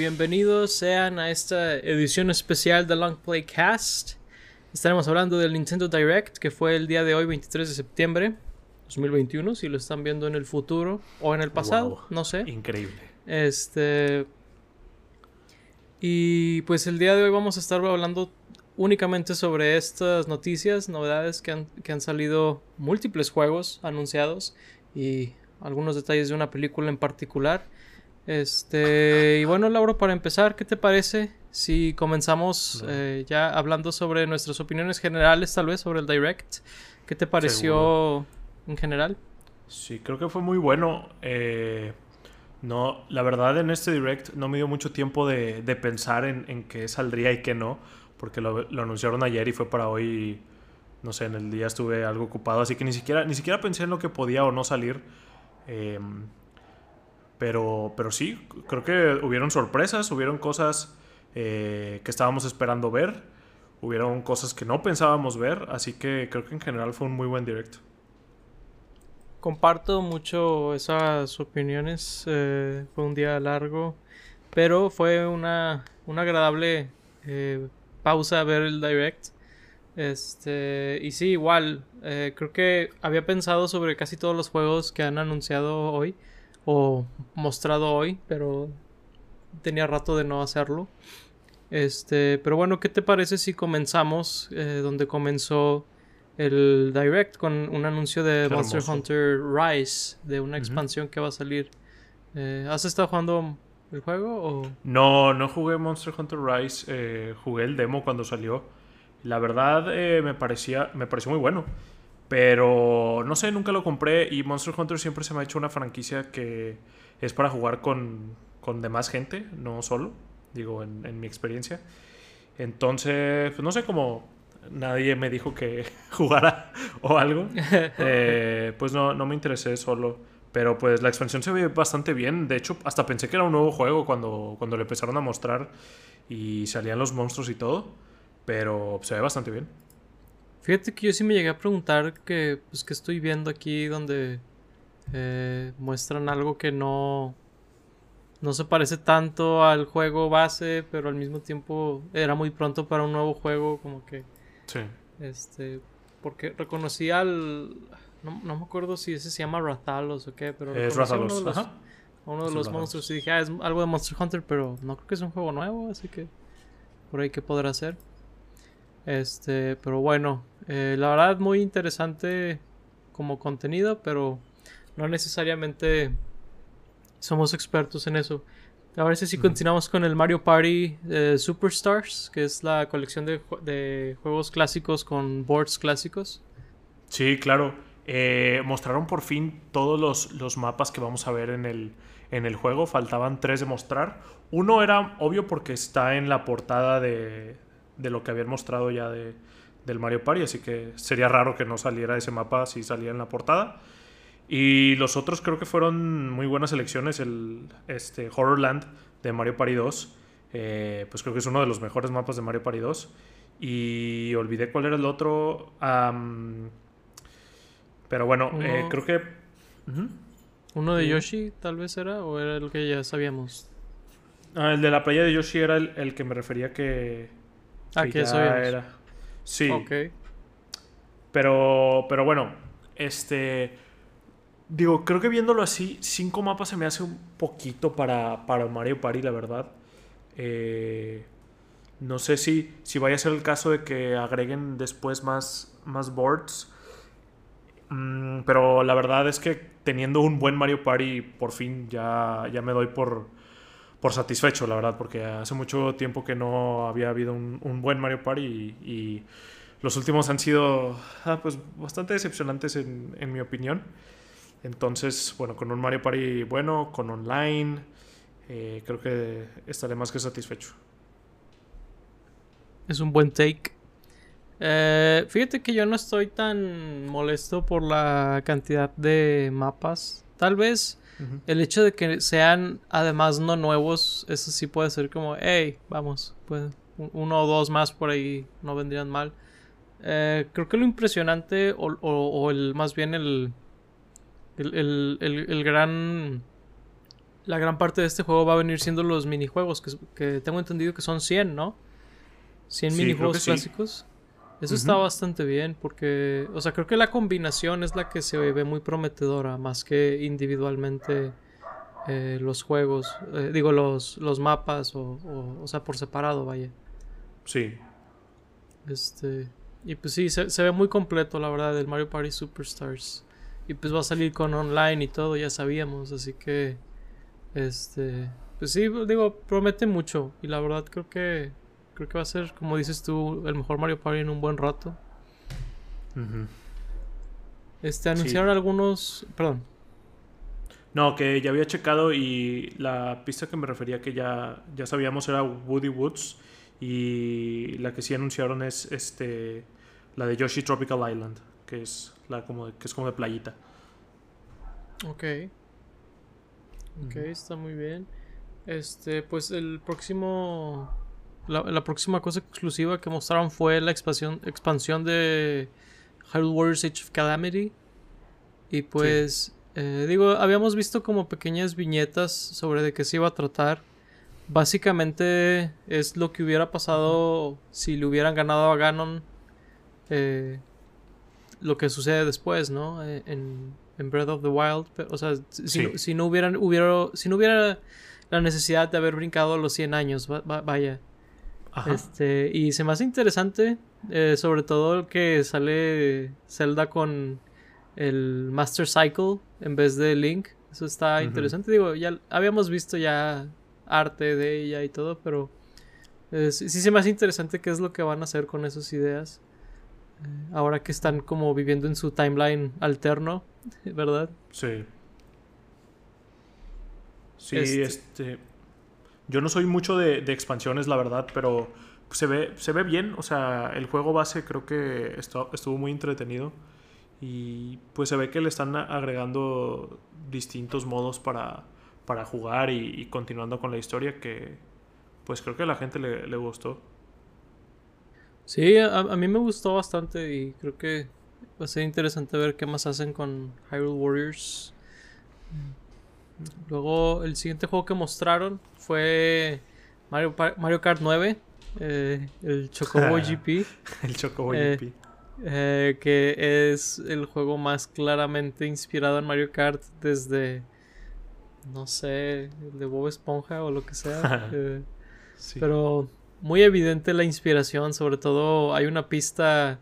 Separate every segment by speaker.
Speaker 1: bienvenidos sean a esta edición especial de Long Play Cast. Estaremos hablando del Nintendo Direct que fue el día de hoy, 23 de septiembre 2021, si lo están viendo en el futuro o en el pasado, no sé.
Speaker 2: Increíble.
Speaker 1: Este y pues el día de hoy vamos a estar hablando únicamente sobre estas noticias, novedades que han, que han salido múltiples juegos anunciados y algunos detalles de una película en particular. Este, y bueno, Laura, para empezar, ¿qué te parece si comenzamos eh, ya hablando sobre nuestras opiniones generales, tal vez, sobre el Direct? ¿Qué te pareció en general?
Speaker 2: Sí, creo que fue muy bueno. Eh, no, la verdad, en este Direct no me dio mucho tiempo de, pensar en, qué saldría y qué no, porque lo, anunciaron ayer y fue para hoy. no sé, en el día estuve algo ocupado, así que ni siquiera, ni siquiera pensé en lo que podía o no salir. Eh, pero, pero sí, creo que hubieron sorpresas, hubieron cosas eh, que estábamos esperando ver, hubieron cosas que no pensábamos ver, así que creo que en general fue un muy buen directo.
Speaker 1: Comparto mucho esas opiniones, eh, fue un día largo, pero fue una, una agradable eh, pausa a ver el direct. Este, y sí, igual, creo que había pensado sobre casi todos los juegos que han anunciado hoy o mostrado hoy, pero tenía rato de no hacerlo. Este, pero bueno, ¿qué te parece si comenzamos eh, donde comenzó el Direct con un anuncio de Monster Hunter Rise, de una expansión que va a salir? Eh, ¿Has estado jugando el juego o...?
Speaker 2: No, no jugué Monster Hunter Rise, eh, jugué el demo cuando salió. La verdad me parecía, me pareció muy bueno. Pero no sé, nunca lo compré y Monster Hunter siempre se me ha hecho una franquicia que es para jugar con, con demás gente, no solo, digo, en, mi experiencia. Entonces, pues no sé cómo nadie me dijo que jugara o algo. Eh, pues no, no me interesé solo. Pero pues la expansión se ve bastante bien. De hecho, hasta pensé que era un nuevo juego cuando, cuando le empezaron a mostrar y salían los monstruos y todo. Pero se ve bastante bien.
Speaker 1: Fíjate que yo sí me llegué a preguntar que, pues, que estoy viendo aquí donde eh, muestran algo que no, no se parece tanto al juego base, pero al mismo tiempo era muy pronto para un nuevo juego, como que...
Speaker 2: Sí.
Speaker 1: Este, porque reconocí al... No, me acuerdo si ese se llama Rathalos o qué, pero...
Speaker 2: Es Rathalos,
Speaker 1: uno de los, Uno de los monstruos y dije, ah, es algo de Monster Hunter, pero no creo que es un juego nuevo, así que... Por ahí que podrá ser. Este, pero bueno, eh, la verdad muy interesante como contenido, pero no necesariamente somos expertos en eso. Ahora sí si continuamos con el Mario Party eh, Superstars, que es la colección de, juegos clásicos con boards clásicos.
Speaker 2: Sí, claro. Eh, mostraron por fin todos los, los, mapas que vamos a ver en el, en el juego. Faltaban tres de mostrar. Uno era obvio porque está en la portada de, de lo que habían mostrado ya de, del Mario Party, así que sería raro que no saliera ese mapa si salía en la portada. Y los otros creo que fueron muy buenas elecciones. El este, Horrorland de Mario Party 2, eh, pues creo que es uno de los mejores mapas de Mario Party 2. Y olvidé cuál era el otro. pero bueno, eh, creo que...
Speaker 1: ¿Uno de Yoshi tal vez era o era el que ya sabíamos?
Speaker 2: Ah, el de la playa de Yoshi era el que me refería que,
Speaker 1: Ah, que eso era.
Speaker 2: Sí. Ok. Pero, pero bueno, este. Digo, creo que viéndolo así, cinco mapas se me hace un poquito para, para Mario Party, la verdad. Eh, no sé si, si vaya a ser el caso de que agreguen después más, más boards. Mm, pero la verdad es que teniendo un buen Mario Party, por fin ya, ya me doy por, por satisfecho, la verdad, porque hace mucho tiempo que no había habido un, buen Mario Party y, los últimos han sido ah, pues, bastante decepcionantes en, mi opinión. Entonces, bueno, con un Mario Party bueno, con online, eh, creo que estaré más que satisfecho.
Speaker 1: Es un buen take. Eh, fíjate que yo no estoy tan molesto por la cantidad de mapas. Tal vez el hecho de que sean además no nuevos, eso sí puede ser como, hey, vamos, pues uno o dos más por ahí no vendrían mal. Eh, creo que lo impresionante, o, el más bien el, el, el, gran. la gran parte de este juego va a venir siendo los minijuegos, que, que tengo entendido que son 100, ¿no? 100 minijuegos clásicos. Eso está bastante bien porque, o sea, creo que la combinación es la que se ve muy prometedora, más que individualmente eh, los juegos, eh, digo, los, los mapas, o, o, sea, por separado, vaya.
Speaker 2: Sí.
Speaker 1: Este, y pues sí, se, se, ve muy completo, la verdad, el Mario Party Superstars. Y pues va a salir con online y todo, ya sabíamos, así que, este, pues sí, digo, promete mucho. Y la verdad creo que Creo que va a ser, como dices tú, el mejor Mario Party en un buen rato. Este, anunciaron algunos. Perdón.
Speaker 2: No, que ya había checado y la pista que me refería que ya, ya sabíamos era Woody Woods. Y la que sí anunciaron es este la de Yoshi Tropical Island, que es la como de, que es como de playita.
Speaker 1: Ok. Ok, está muy bien. Este, pues el próximo la, próxima cosa exclusiva que mostraron fue la expansión, expansión de Hyrule Warriors Age of Calamity. Y pues, eh, digo, habíamos visto como pequeñas viñetas sobre de qué se iba a tratar. Básicamente es lo que hubiera pasado si le hubieran ganado a Ganon. Eh, lo que sucede después, ¿no? Eh, en, en Breath of the Wild. o sea, si, no, hubieran, hubiera, si no hubiera la necesidad de haber brincado los 100 años, vaya. Este, y se me hace interesante, eh, sobre todo que sale Zelda con el Master Cycle en vez de Link. Eso está interesante. Digo, ya habíamos visto ya arte de ella y todo, pero eh, sí, se me hace interesante qué es lo que van a hacer con esas ideas. Eh, ahora que están como viviendo en su timeline alterno, ¿verdad?
Speaker 2: Sí. Sí, este, este yo no soy mucho de, expansiones, la verdad, pero se ve, se ve bien. O sea, el juego base creo que estuvo muy entretenido. Y pues se ve que le están agregando distintos modos para, para jugar y, continuando con la historia que pues creo que a la gente le, gustó.
Speaker 1: Sí, a, mí me gustó bastante y creo que va a ser interesante ver qué más hacen con Hyrule Warriors. Luego el siguiente juego que mostraron fue Mario, Mario Kart 9, eh, el Chocobo GP.
Speaker 2: el Chocobo eh, GP.
Speaker 1: Eh, que es el juego más claramente inspirado en Mario Kart desde, no sé, el de Bob Esponja o lo que sea. Pero muy evidente la inspiración, sobre todo hay una pista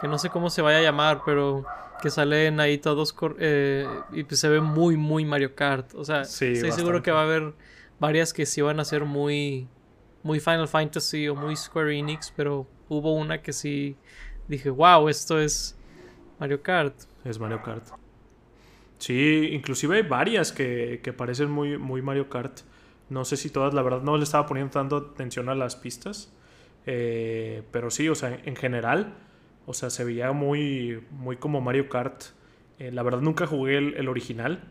Speaker 1: que no sé cómo se vaya a llamar, pero que salen ahí todos eh, y pues se ve muy, muy Mario Kart. O sea, estoy seguro que va a haber varias que sí van a ser muy, muy Final Fantasy o muy Square Enix, pero hubo una que sí dije, wow, esto es Mario Kart.
Speaker 2: Es Mario Kart. Sí, inclusive hay varias que, que parecen muy, muy Mario Kart. No sé si todas, la verdad, no le estaba poniendo tanto atención a las pistas. Eh, pero sí, o sea, en general o sea, se veía muy, muy como Mario Kart. Eh, la verdad nunca jugué el, original.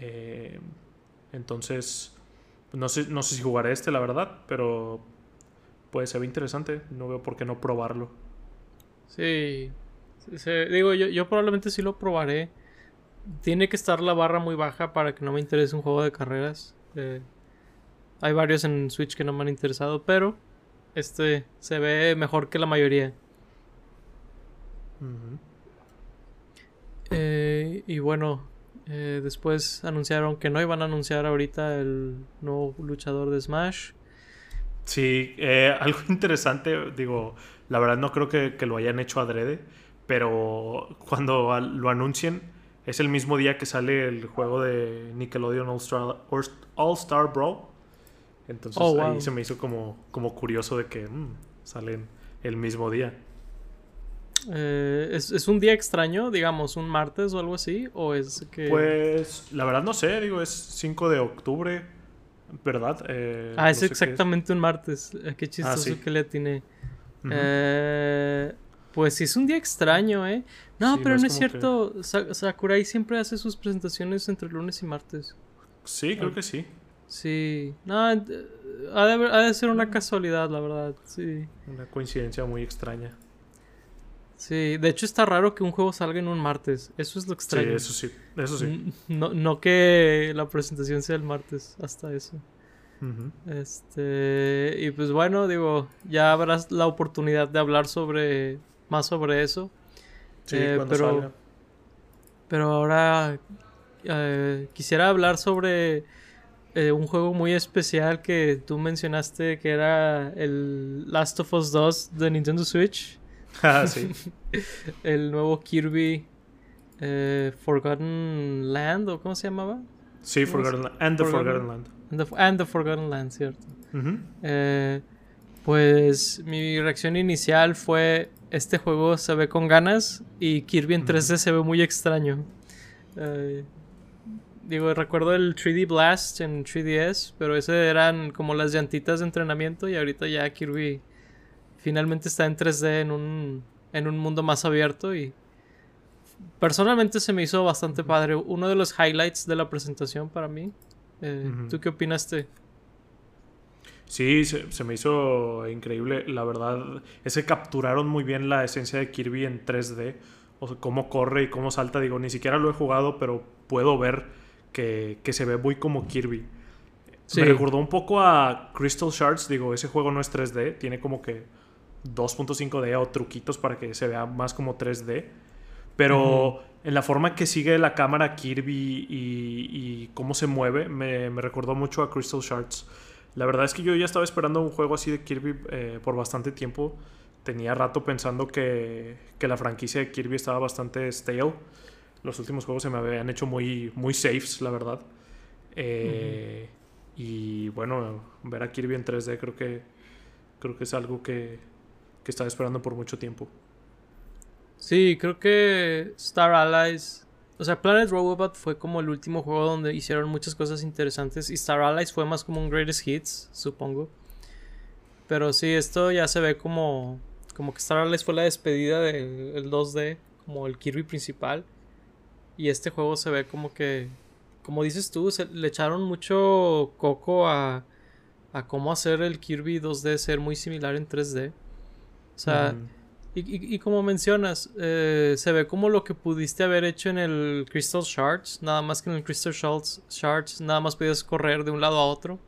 Speaker 2: Eh, entonces, no sé, no sé si jugaré este, la verdad, pero pues se ve interesante. No veo por qué no probarlo.
Speaker 1: Sí. digo, yo, yo probablemente sí lo probaré. Tiene que estar la barra muy baja para que no me interese un juego de carreras. Eh, hay varios en Switch que no me han interesado, pero este se ve mejor que la mayoría. Eh, y bueno, eh, después anunciaron que no iban a anunciar ahorita el nuevo luchador de Smash.
Speaker 2: Sí, eh, algo interesante, digo, la verdad no creo que, lo hayan hecho adrede, pero cuando lo anuncien es el mismo día que sale el juego de Nickelodeon All Star, All Star Brawl. Entonces oh, ahí se me hizo como, como curioso de que mm, salen el mismo día.
Speaker 1: Eh, ¿es, un día extraño, digamos, un martes o algo así? ¿O es que.?
Speaker 2: Pues la verdad no sé, digo, es 5 de octubre, ¿verdad?
Speaker 1: Eh, ah, es exactamente un martes. Eh, qué chistoso ah, que le tiene. pues sí, es un día extraño, ¿eh? No, pero no, es, cierto. Sakurai siempre hace sus presentaciones entre lunes y martes.
Speaker 2: Sí, creo que sí.
Speaker 1: Sí, no, ha de, ha de ser una casualidad, la verdad, sí.
Speaker 2: Una coincidencia muy extraña.
Speaker 1: Sí, de hecho está raro que un juego salga en un martes. Eso es lo extraño.
Speaker 2: Sí, eso sí, eso sí.
Speaker 1: No, no que la presentación sea el martes, hasta eso. Este, y pues bueno, digo, ya habrás la oportunidad de hablar sobre más sobre eso.
Speaker 2: Sí, eh, cuando pero, salga.
Speaker 1: pero ahora eh, quisiera hablar sobre eh, un juego muy especial que tú mencionaste que era el Last of Us 2 de Nintendo Switch.
Speaker 2: Ah, sí.
Speaker 1: el nuevo Kirby Forgotten Land, ¿o cómo se llamaba?
Speaker 2: Sí, Forgotten Land. And the Forgotten, Land.
Speaker 1: And the, Forgotten Land, cierto. pues mi reacción inicial fue este juego se ve con ganas y Kirby en 3D se ve muy extraño. Eh, digo, recuerdo el 3D Blast en 3DS, pero ese eran como las llantitas de entrenamiento y ahorita ya Kirby finalmente está en 3D en un, en un mundo más abierto y personalmente se me hizo bastante padre. Uno de los highlights de la presentación para mí. Eh, ¿Tú qué opinaste?
Speaker 2: Sí, se, me hizo increíble. La verdad es que capturaron muy bien la esencia de Kirby en 3D. O sea, cómo corre y cómo salta. Digo, ni siquiera lo he jugado, pero puedo ver que, se ve muy como Kirby. Me recordó un poco a Crystal Shards. Digo, ese juego no es 3D. Tiene como que 2.5D o truquitos para que se vea más como 3D. Pero en la forma que sigue la cámara Kirby y, cómo se mueve, me, me recordó mucho a Crystal Shards. La verdad es que yo ya estaba esperando un juego así de Kirby eh, por bastante tiempo. Tenía rato pensando que, la franquicia de Kirby estaba bastante stale. Los últimos juegos se me habían hecho muy, muy safes, la verdad. Eh, y bueno, ver a Kirby en 3D creo que, creo que es algo que, que estaba esperando por mucho tiempo.
Speaker 1: Sí, creo que Star Allies o sea, Planet Robot fue como el último juego donde hicieron muchas cosas interesantes y Star Allies fue más como un Greatest Hits, supongo. Pero sí, esto ya se ve como como que Star Allies fue la despedida del 2D, como el Kirby principal. Y este juego se ve como que como dices tú, le echaron mucho coco a a cómo hacer el Kirby 2D ser muy similar en 3D. O sea, y, como mencionas, eh, se ve como lo que pudiste haber hecho en el Crystal Shards, nada más que en el Crystal Shards, nada más podías correr de un lado a otro.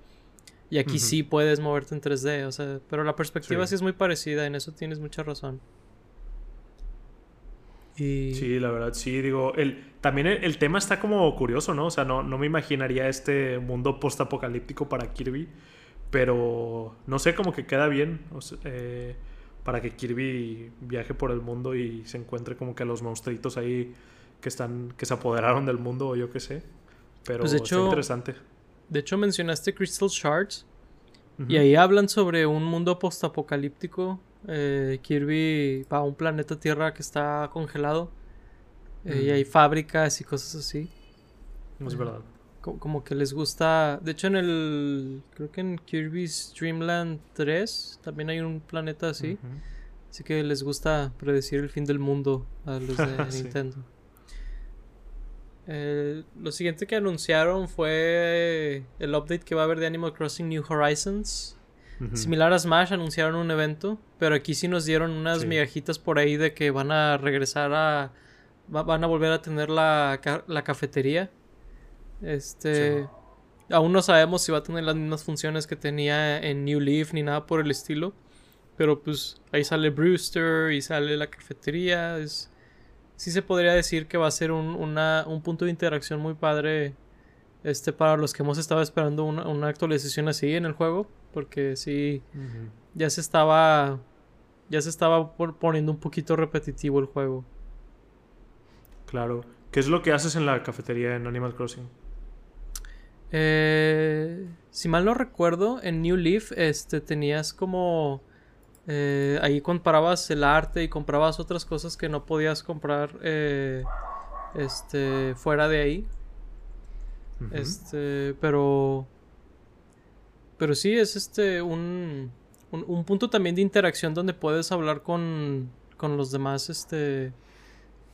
Speaker 1: Y aquí sí puedes moverte en 3D, o sea, pero la perspectiva sí. es muy parecida, en eso tienes mucha razón.
Speaker 2: Y... Sí, la verdad, sí, digo, el, también el, tema está como curioso, ¿no? O sea, no, no me imaginaría este mundo post-apocalíptico para Kirby, pero no sé, como que queda bien. O sea, eh, para que Kirby viaje por el mundo y se encuentre como que los monstruitos ahí que están que se apoderaron del mundo o yo qué sé. Pero pues hecho, interesante.
Speaker 1: De hecho mencionaste Crystal Shards y ahí hablan sobre un mundo postapocalíptico. Eh, Kirby va a un planeta Tierra que está congelado eh, y hay fábricas y cosas así.
Speaker 2: No es verdad
Speaker 1: como que les gusta. De hecho, en el. Creo que en Kirby's Dreamland 3 también hay un planeta así. Así que les gusta predecir el fin del mundo a los de Nintendo. Eh, lo siguiente que anunciaron fue el update que va a haber de Animal Crossing New Horizons. Similar a Smash, anunciaron un evento, pero aquí sí nos dieron unas migajitas por ahí de que van a regresar a. van a volver a tener la, la cafetería. Este. Aún no sabemos si va a tener las mismas funciones que tenía en New Leaf ni nada por el estilo. Pero pues ahí sale Brewster y sale la cafetería. Es, sí se podría decir que va a ser un, un punto de interacción muy padre este para los que hemos estado esperando una, actualización así en el juego. Porque sí, ya se estaba. Ya se estaba poniendo un poquito repetitivo el juego.
Speaker 2: Claro. ¿Qué es lo que haces en la cafetería en Animal Crossing?
Speaker 1: Eh, si mal no recuerdo, en New Leaf este, tenías como... Eh, ahí comprabas el arte y comprabas otras cosas que no podías comprar eh, este, fuera de ahí. Este, pero... Pero sí, es este un, un, punto también de interacción donde puedes hablar con, con los demás, este...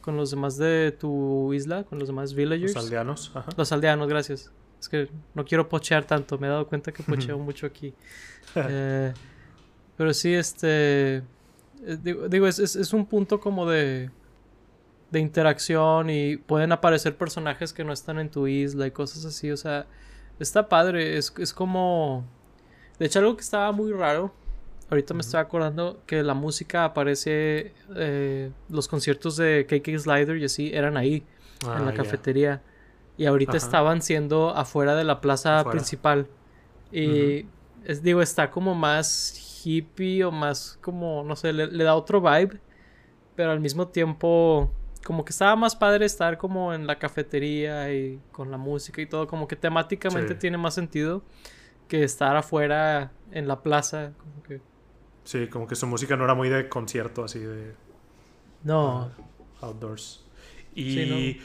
Speaker 1: Con los demás de tu isla, con los demás villagers.
Speaker 2: Los aldeanos.
Speaker 1: Los aldeanos, gracias. Es que no quiero pochear tanto, me he dado cuenta que pocheo mucho aquí. Eh, pero sí, este. Eh, digo, es, es, un punto como de, de interacción y pueden aparecer personajes que no están en tu isla y cosas así. O sea, está padre. Es, es como... De hecho, algo que estaba muy raro. Ahorita me estoy acordando que la música aparece... Eh, los conciertos de KK Slider y así eran ahí, en la ah, cafetería. Y ahorita estaban siendo afuera de la plaza principal. Y es, digo, está como más hippie o más como, no sé, le, da otro vibe. Pero al mismo tiempo, como que estaba más padre estar como en la cafetería y con la música y todo. Como que temáticamente tiene más sentido que estar afuera en la plaza. Como que...
Speaker 2: Sí, como que su música no era muy de concierto, así de.
Speaker 1: No.
Speaker 2: Uh, outdoors. Y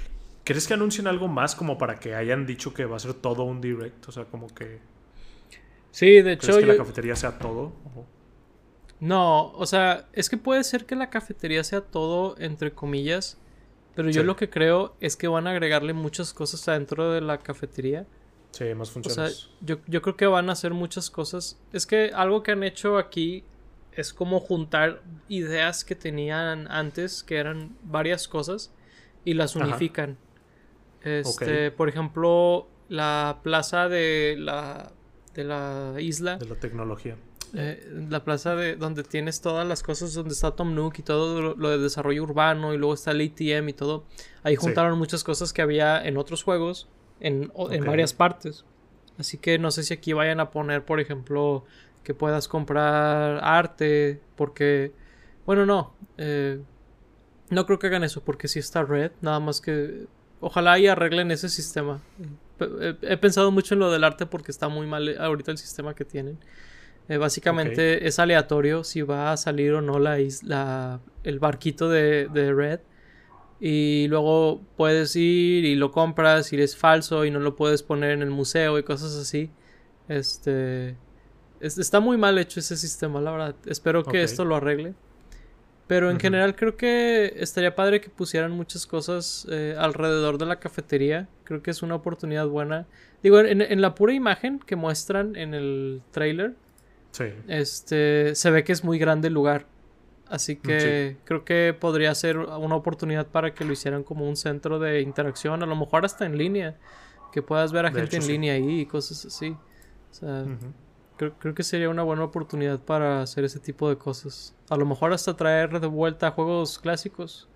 Speaker 2: ¿Crees que anuncien algo más como para que hayan dicho que va a ser todo un direct? O sea, como que.
Speaker 1: Sí, de hecho.
Speaker 2: ¿Crees que la cafetería sea todo?
Speaker 1: No, o sea, es que puede ser que la cafetería sea todo, entre comillas. Pero yo lo que creo es que van a agregarle muchas cosas adentro de la cafetería.
Speaker 2: Sí, más funciones. O sea,
Speaker 1: yo, yo creo que van a hacer muchas cosas. Es que algo que han hecho aquí es como juntar ideas que tenían antes, que eran varias cosas, y las unifican. Este, por ejemplo, la plaza de la, de la isla.
Speaker 2: De la tecnología.
Speaker 1: Eh, la plaza de donde tienes todas las cosas, donde está Tom Nook y todo lo, de desarrollo urbano y luego está el ATM y todo. Ahí juntaron muchas cosas que había en otros juegos, en, en, varias partes. Así que no sé si aquí vayan a poner, por ejemplo, que puedas comprar arte, porque, bueno, no, eh, no creo que hagan eso, porque si está Red, nada más que Ojalá y arreglen ese sistema. He, pensado mucho en lo del arte porque está muy mal ahorita el sistema que tienen. Eh, básicamente es aleatorio si va a salir o no la isla, el barquito de, Red. Y luego puedes ir y lo compras y es falso y no lo puedes poner en el museo y cosas así. Este. está muy mal hecho ese sistema, la verdad. Espero que esto lo arregle. Pero en general creo que estaría padre que pusieran muchas cosas eh, alrededor de la cafetería. Creo que es una oportunidad buena. Digo, en, la pura imagen que muestran en el trailer, este, se ve que es muy grande el lugar. Así que creo que podría ser una oportunidad para que lo hicieran como un centro de interacción, a lo mejor hasta en línea. Que puedas ver a gente en línea ahí y cosas así. O sea, Creo, que sería una buena oportunidad para hacer ese tipo de cosas. A lo mejor hasta traer de vuelta juegos clásicos.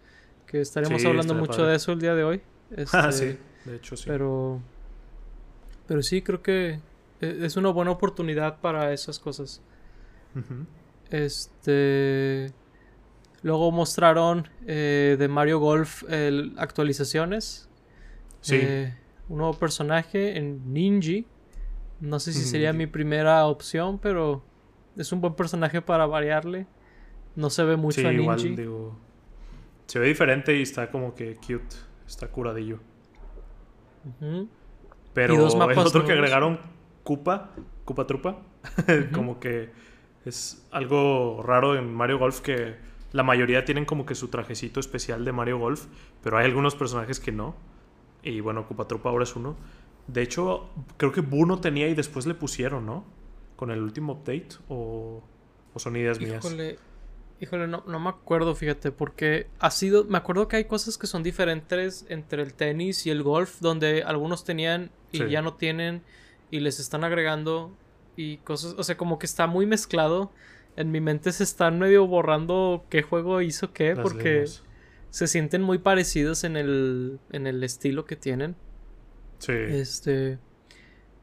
Speaker 1: Que estaremos hablando mucho de eso el día de hoy.
Speaker 2: ah, este, sí, de hecho sí.
Speaker 1: Pero, pero sí, creo que e, es una buena oportunidad para esas cosas. Este. Luego mostraron eh, de Mario Golf actualizaciones. Sí. Eh, un nuevo personaje en Ninji. No sé si sería mi primera opción, pero es un buen personaje para variarle. No se ve mucho a Ninji.
Speaker 2: se ve diferente y está como que cute. Está curadillo. Pero el otro que agregaron, Koopa, Koopa Trupa, como que es algo raro en Mario Golf que la mayoría tienen como que su trajecito especial de Mario Golf, pero hay algunos personajes que no. Y bueno, Koopa Trupa ahora es uno. De hecho, creo que Boo no tenía y después le pusieron, ¿no? Con el último update. ¿O, son ideas mías?
Speaker 1: Híjole, no, no me acuerdo, fíjate, porque ha sido. Me acuerdo que hay cosas que son diferentes entre el tenis y el golf, donde algunos tenían y ya no tienen, y les están agregando y cosas. O sea, como que está muy mezclado. En mi mente se están medio borrando qué juego hizo qué, porque se sienten muy parecidos en el, en el estilo que tienen.
Speaker 2: Sí.
Speaker 1: Este.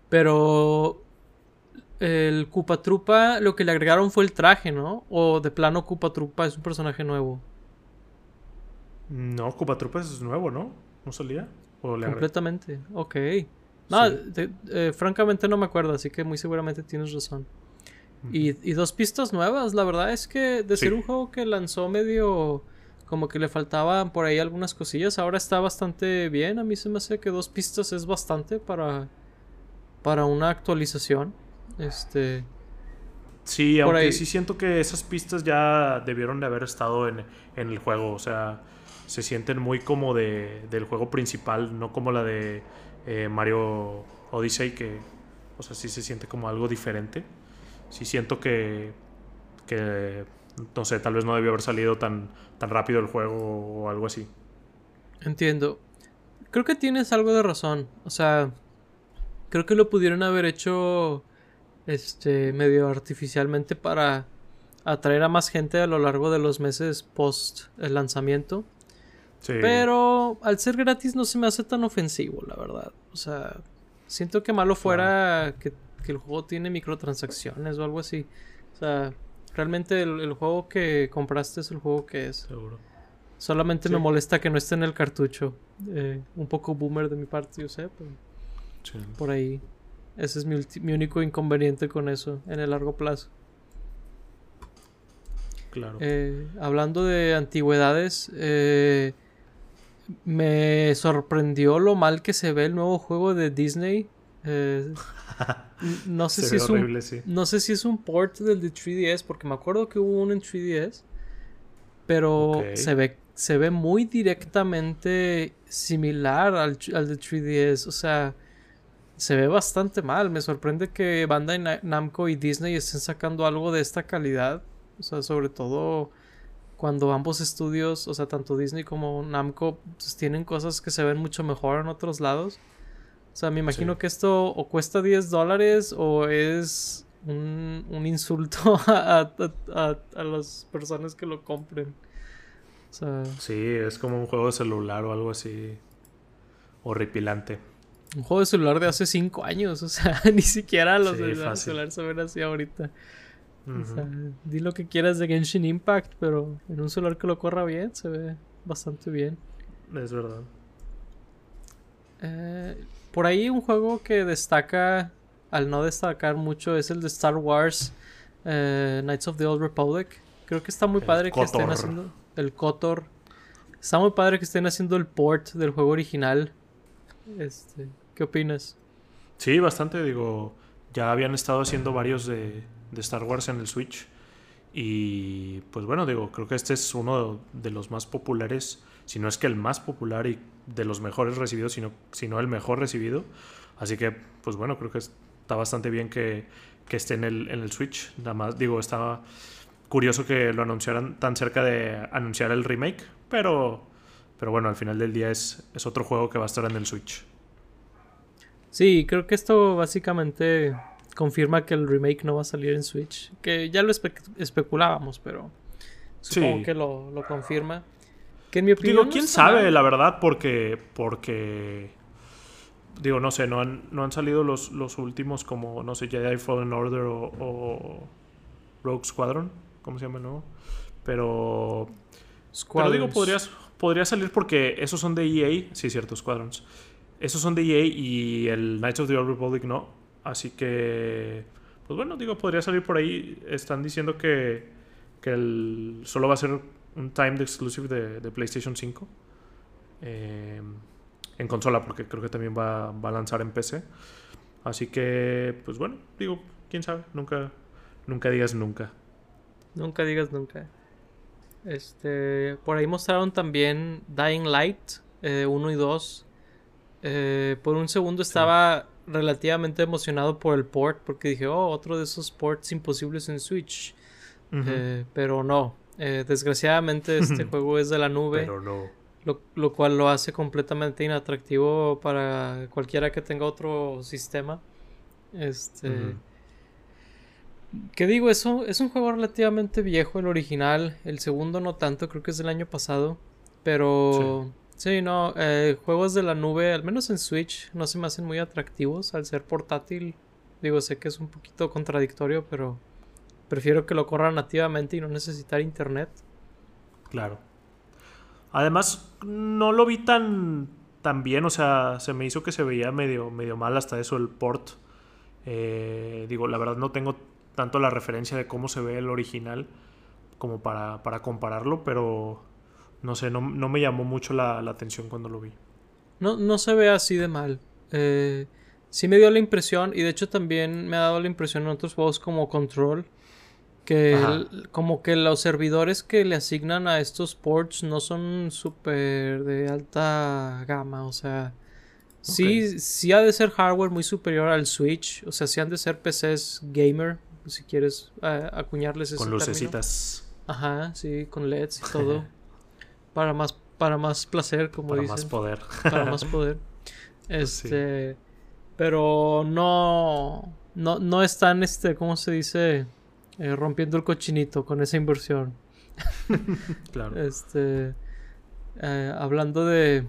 Speaker 1: Pero. El Koopa Trupa, lo que le agregaron fue el traje, ¿no? O de plano Koopa Trupa es un personaje nuevo.
Speaker 2: No, Koopa Trupa es nuevo, ¿no? ¿No salía?
Speaker 1: Completamente, ok. No, eh, francamente no me acuerdo, así que muy seguramente tienes razón. y, dos pistas nuevas, la verdad es que de ser un juego que lanzó medio como que le faltaban por ahí algunas cosillas. Ahora está bastante bien. A mí se me hace que dos pistas es bastante para, para una actualización. Este.
Speaker 2: Sí, aunque sí siento que esas pistas ya debieron de haber estado en, el juego. O sea, se sienten muy como de, del juego principal, no como la de eh, Mario Odyssey, que, o sea, sí se siente como algo diferente. Sí siento que, que no sé, tal vez no debió haber salido tan, tan rápido el juego o algo así.
Speaker 1: Entiendo. Creo que tienes algo de razón. O sea, creo que lo pudieron haber hecho este medio artificialmente para atraer a más gente a lo largo de los meses post el lanzamiento. Sí. Pero al ser gratis no se me hace tan ofensivo, la verdad. O sea, siento que malo fuera que, el juego tiene microtransacciones o algo así. O sea, realmente el, juego que compraste es el juego que es. Seguro. Solamente me molesta que no esté en el cartucho. Eh, un poco boomer de mi parte, yo sé, pero por ahí. Ese es mi, mi, único inconveniente con eso en el largo plazo.
Speaker 2: Claro.
Speaker 1: Eh, hablando de antigüedades, eh, me sorprendió lo mal que se ve el nuevo juego de Disney. Eh, no sé si es un no sé si es un port del de 3DS porque me acuerdo que hubo uno en 3DS, pero se ve se ve muy directamente similar al, al de 3DS, o sea, se ve bastante mal. Me sorprende que Bandai Namco y Disney estén sacando algo de esta calidad. O sea, sobre todo cuando ambos estudios, o sea, tanto Disney como Namco, pues, tienen cosas que se ven mucho mejor en otros lados. O sea, me imagino que esto o cuesta 10 dólares o es un, insulto a, a, las personas que lo compren. O sea,
Speaker 2: sí, es como un juego de celular o algo así horripilante.
Speaker 1: Un juego de celular de hace 5 años, o sea, ni siquiera los de celular se ven así ahorita. O sea, di lo que quieras de Genshin Impact, pero en un celular que lo corra bien, se ve bastante bien.
Speaker 2: Es verdad.
Speaker 1: Eh, por ahí un juego que destaca, al no destacar mucho, es el de Star Wars eh, Knights of the Old Republic. Creo que está muy padre que estén haciendo el Kotor. Está muy padre que estén haciendo el port del juego original. Este, ¿Qué opinas?
Speaker 2: Sí, bastante. Digo, ya habían estado haciendo varios de, Star Wars en el Switch. Y pues bueno, digo, creo que este es uno de los más populares, si no es que el más popular y de los mejores recibidos, sino, sino el mejor recibido. Así que, pues bueno, creo que está bastante bien que, esté en el, en el Switch. Nada más, digo, estaba curioso que lo anunciaran tan cerca de anunciar el remake, pero pero bueno, al final del día es, es otro juego que va a estar en el Switch.
Speaker 1: Sí, creo que esto básicamente confirma que el remake no va a salir en Switch. Que ya lo especulábamos, pero supongo que lo, confirma. Que en mi opinión.
Speaker 2: Digo, quién sabe, la verdad, porque. Porque. Digo, no sé, no han, no han salido los, los últimos como, no sé, Jedi Fallen Order o, o Rogue Squadron, ¿cómo se llama el nuevo? Pero. Pero digo, podrías, podría salir porque esos son de EA. Sí, cierto, Squadrons. Esos son de EA y el Knights of the Old Republic no. Así que, pues bueno, digo, podría salir por ahí. Están diciendo que, que el, solo va a ser un timed exclusive de, PlayStation 5. Eh, en consola, porque creo que también va, va, a lanzar en PC. Así que, pues bueno, digo, quién sabe. Nunca, nunca digas nunca.
Speaker 1: Nunca digas nunca. Este, por ahí mostraron también Dying Light 1 eh, y 2. Eh, por un segundo estaba relativamente emocionado por el port porque dije, oh, otro de esos ports imposibles en Switch. Pero no, desgraciadamente este juego es de la nube.
Speaker 2: Pero no.
Speaker 1: Lo, cual lo hace completamente inatractivo para cualquiera que tenga otro sistema. Este. ¿Qué digo? Eso es un juego relativamente viejo, el original. El segundo no tanto, creo que es del año pasado. Pero sí, no, eh, juegos de la nube, al menos en Switch, no se me hacen muy atractivos al ser portátil. Digo, sé que es un poquito contradictorio, pero prefiero que lo corra nativamente y no necesitar internet.
Speaker 2: Claro. Además, no lo vi tan, tan bien, o sea, se me hizo que se veía medio, medio mal hasta eso el port. Eh, digo, la verdad no tengo tanto la referencia de cómo se ve el original como para, compararlo, pero no sé, no, me llamó mucho la, atención cuando lo vi.
Speaker 1: No, no se ve así de mal. Eh, sí me dio la impresión, y de hecho también me ha dado la impresión en otros juegos como Control, que como que los servidores que le asignan a estos ports no son súper de alta gama, o sea, sí, sí ha de ser hardware muy superior al Switch, o sea, sí han de ser PCs gamer, si quieres eh, acuñarles ese
Speaker 2: Con lucecitas.
Speaker 1: Ajá, sí, con LEDs y todo. para más para más placer, como
Speaker 2: para
Speaker 1: dicen.
Speaker 2: más poder.
Speaker 1: para más poder. Este, pero no no no están este, ¿cómo se dice? Eh, rompiendo el cochinito con esa inversión.
Speaker 2: claro.
Speaker 1: Este eh, hablando de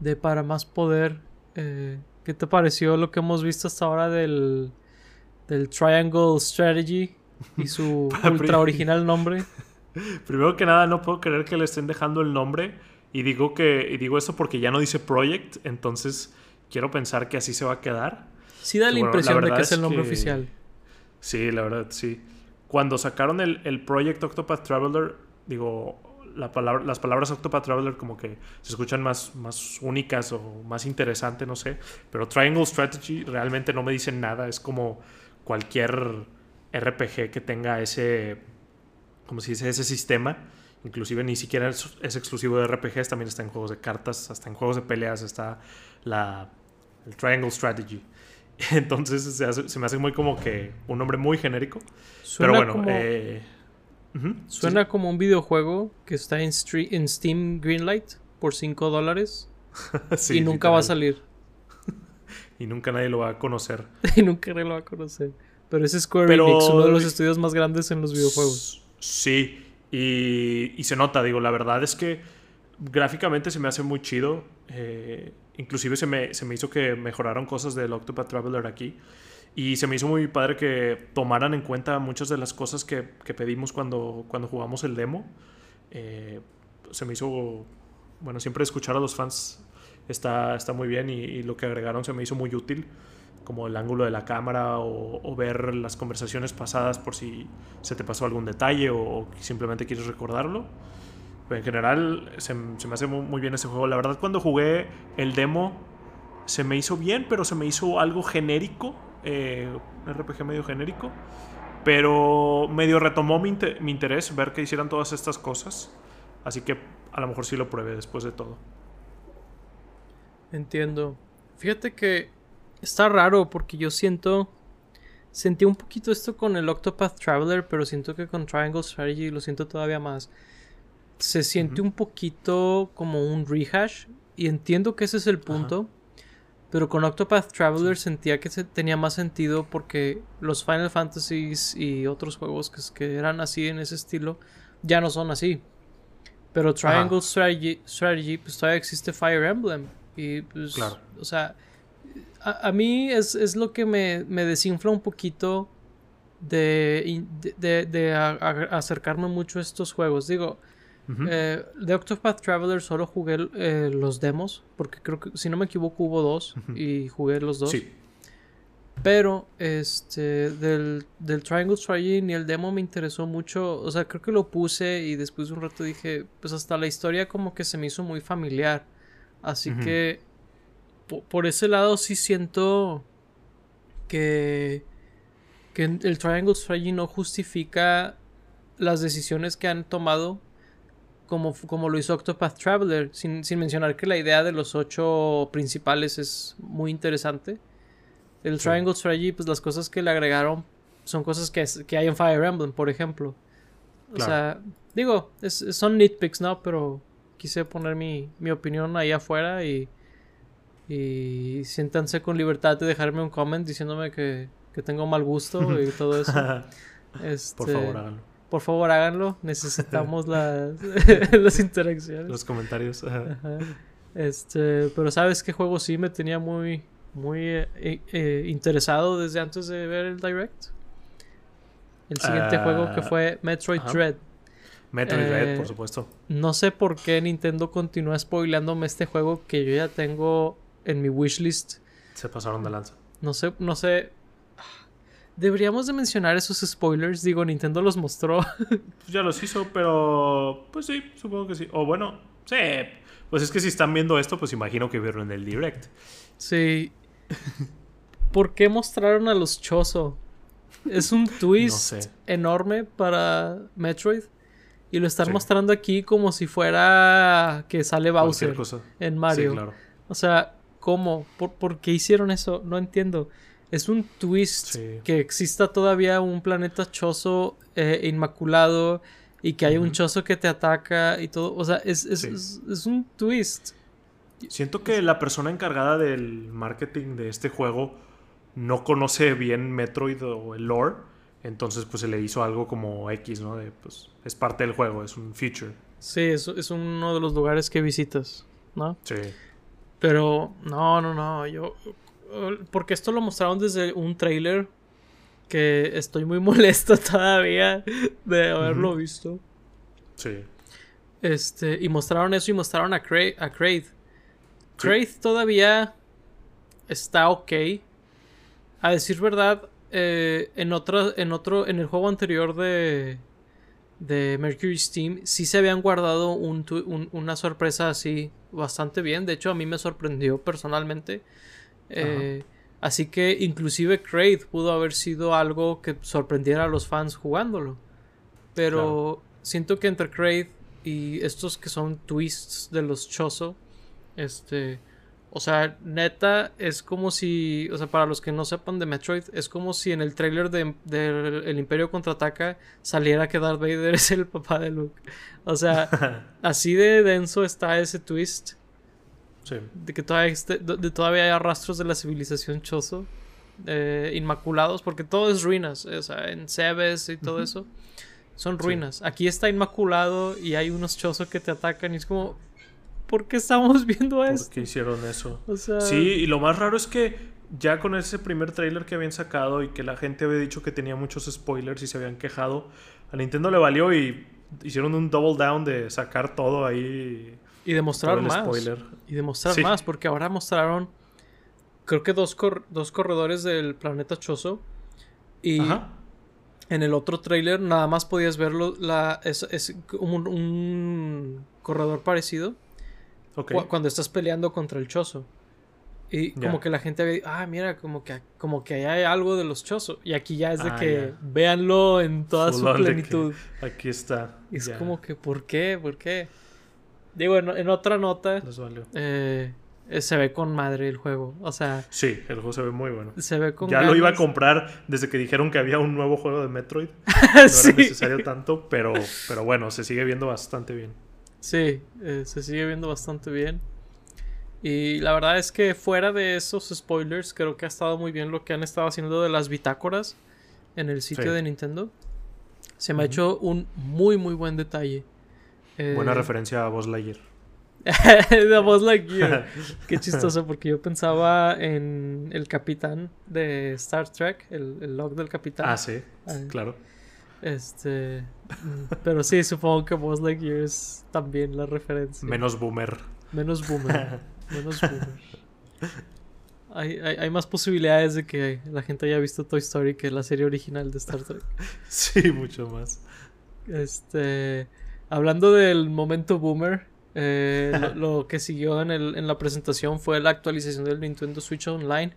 Speaker 1: de para más poder, eh, ¿qué te pareció lo que hemos visto hasta ahora del del Triangle Strategy y su ultra original nombre?
Speaker 2: Primero que nada, no puedo creer que le estén dejando el nombre. Y digo que y digo eso porque ya no dice Project, entonces quiero pensar que así se va a quedar.
Speaker 1: Sí da la impresión de que es el nombre oficial.
Speaker 2: Sí, la verdad, sí. Cuando sacaron el, el Project Octopath Traveler, digo, la palabra, las palabras Octopath Traveler como que se escuchan más, más únicas o más interesantes, no sé. Pero Triangle Strategy realmente no me dicen nada. Es como cualquier RPG que tenga ese como si dice, ese sistema. Inclusive ni siquiera es, exclusivo de RPGs, también está en juegos de cartas, hasta en juegos de peleas está la, el Triangle Strategy. Entonces se, me hace muy como que un nombre muy genérico. pero bueno, eh,
Speaker 1: suena como un videojuego que está en, en Steam Greenlight por 5 dólares y nunca va a salir.
Speaker 2: y nunca nadie lo va a conocer.
Speaker 1: y nunca nadie lo va a conocer. Pero es Square Enix, uno de los estudios más grandes en los videojuegos.
Speaker 2: Sí, y, se nota, digo, la verdad es que gráficamente se me hace muy chido. Eh, inclusive se me, se me, hizo que mejoraron cosas del Octopath Traveler aquí. Y se me hizo muy padre que tomaran en cuenta muchas de las cosas que, pedimos cuando, cuando jugamos el demo. Eh, se me hizo, bueno, siempre escuchar a los fans está, está muy bien y, lo que agregaron se me hizo muy útil como el ángulo de la cámara o, ver las conversaciones pasadas por si se te pasó algún detalle o, simplemente quieres recordarlo. En general se, me hace muy, bien ese juego. La verdad cuando jugué el demo se me hizo bien, pero se me hizo algo genérico, eh, un RPG medio genérico. Pero medio retomó mi, mi interés ver que hicieran todas estas cosas. Así que a lo mejor sí lo pruebe después de todo.
Speaker 1: Entiendo. Fíjate que Está raro porque yo siento. Sentí un poquito esto con el Octopath Traveler, pero siento que con Triangle Strategy lo siento todavía más. Se siente un poquito como un rehash. Y entiendo que ese es el punto. Pero con Octopath Traveler sentía que se tenía más sentido porque los Final Fantasies y otros juegos que, que eran así en ese estilo ya no son así. Pero Triangle Strategy, Strategy, pues todavía existe Fire Emblem. Y pues, claro. o sea, a, mí es, lo que me, desinfla un poquito de, de, acercarme mucho a estos juegos. Digo, eh, de Octopath Traveler solo jugué eh, los demos, porque creo que, si no me equivoco, hubo dos y jugué los dos. Sí. Pero este del, del Triangle Strategy ni el demo me interesó mucho. O sea, creo que lo puse y después de un rato dije, pues hasta la historia como que se me hizo muy familiar. Así que por ese lado sí siento que, que el Triangle Strategy no justifica las decisiones que han tomado como, como lo hizo Octopath Traveler, sin, mencionar que la idea de los ocho principales es muy interesante. El Triangle Strategy, pues las cosas que le agregaron son cosas que, que hay en Fire Emblem, por ejemplo. O sea, digo, son nitpicks, ¿no? Pero quise poner mi, mi opinión ahí afuera y y siéntanse con libertad de dejarme un comment diciéndome que, tengo mal gusto y todo eso.
Speaker 2: Este, por favor, háganlo.
Speaker 1: Por favor, háganlo. Necesitamos las, las interacciones.
Speaker 2: Los comentarios.
Speaker 1: Este, pero sabes qué juego sí me tenía muy, muy eh, eh, interesado desde antes de ver el direct. El siguiente juego que ah, fue Metroid Dread.
Speaker 2: Metroid Dread, por eh, supuesto.
Speaker 1: No sé por qué Nintendo continúa spoileándome este juego que yo ya tengo en mi wishlist.
Speaker 2: Se pasaron de lanza.
Speaker 1: No sé, no sé. Deberíamos de mencionar esos spoilers. Digo, Nintendo los mostró.
Speaker 2: pues ya los hizo, pero. Pues sí, supongo que sí. O bueno, sí. Pues es que si están viendo esto, pues imagino que vieron el direct.
Speaker 1: Sí. ¿Por qué mostraron a los Chozo? Es un twist enorme para Metroid. Y lo están mostrando aquí como si fuera que sale Bowser en Mario. O sea, ¿Cómo? ¿Por, qué hicieron eso? No entiendo. Es un twist que exista todavía un planeta choso eh, inmaculado y que hay un choso que te ataca y todo. O sea, es, es, un twist.
Speaker 2: Siento que la persona encargada del marketing de este juego no conoce bien Metroid o el lore. Entonces, pues se le hizo algo como X, ¿no? De, pues es parte del juego, es un feature.
Speaker 1: Sí, es, es uno de los lugares que visitas, ¿no? Sí. Pero, no, no, no. Yo. Porque esto lo mostraron desde un trailer que estoy muy molesto todavía de haberlo visto. Sí. Este, y mostraron eso y mostraron a, Cra a Kraid. todavía está ok. A decir verdad, eh, en, otro, en otro, en el juego anterior de, de Mercury Steam, sí se habían guardado una sorpresa así bastante bien. De hecho, a mí me sorprendió personalmente. Eh, Así que inclusive Kraid pudo haber sido algo que sorprendiera a los fans jugándolo. Pero siento que entre Kraid y estos que son twists de los Chozo, este, o sea, neta es como si, o sea, para los que no sepan de Metroid, es como si en el trailer de, El Imperio contraataca saliera que Darth Vader es el papá de Luke. O sea, así de denso está ese twist. De que todavía, de, todavía hay rastros de la civilización Chozo. Eh, inmaculados, porque todo es ruinas. O sea, en Cebes y todo eso. Son ruinas. Aquí está inmaculado y hay unos Chozo que te atacan y es como... ¿Por qué estamos viendo esto?
Speaker 2: ¿Por qué hicieron eso? Sí, y lo más raro es que ya con ese primer trailer que habían sacado y que la gente había dicho que tenía muchos spoilers y se habían quejado, a Nintendo le valió y hicieron un double down de sacar todo ahí
Speaker 1: y demostrar más. Y demostrar más, porque ahora mostraron, creo que dos, dos corredores del planeta Choso. Y en el otro trailer nada más podías verlo. La, es, un, corredor parecido. cuando estás peleando contra el Choso. Y como que la gente ve, ah, mira, como que, como que hay algo de los Choso. Y aquí ya es de ah, que véanlo en toda su plenitud.
Speaker 2: Aquí está.
Speaker 1: Y es como que, ¿por qué? ¿Por qué? Digo, en, otra nota. Eh, eh, se ve con madre el juego. O sea.
Speaker 2: Sí, el juego se ve muy bueno.
Speaker 1: Se ve con
Speaker 2: Ya lo iba a comprar desde que dijeron que había un nuevo juego de Metroid. No era necesario tanto, pero, pero bueno, se sigue viendo bastante bien.
Speaker 1: Sí, eh, se sigue viendo bastante bien. Y la verdad es que fuera de esos spoilers, creo que ha estado muy bien lo que han estado haciendo de las bitácoras en el sitio de Nintendo. Se me ha hecho un muy, muy buen detalle.
Speaker 2: Buena eh, referencia a Buzz Lightyear.
Speaker 1: de Buzz Lightyear. Qué chistoso, porque yo pensaba en el capitán de Star Trek, el, log del capitán.
Speaker 2: Ah, sí, claro.
Speaker 1: Este. Mm, pero sí, supongo que Buzz Lightyear es también la referencia.
Speaker 2: Menos boomer.
Speaker 1: Menos boomer. Menos boomer. Hay, hay, hay, más posibilidades de que la gente haya visto Toy Story que la serie original de Star Trek.
Speaker 2: Sí, mucho más.
Speaker 1: Este. Hablando del momento boomer, eh, lo, que siguió en, el, en, la presentación fue la actualización del Nintendo Switch Online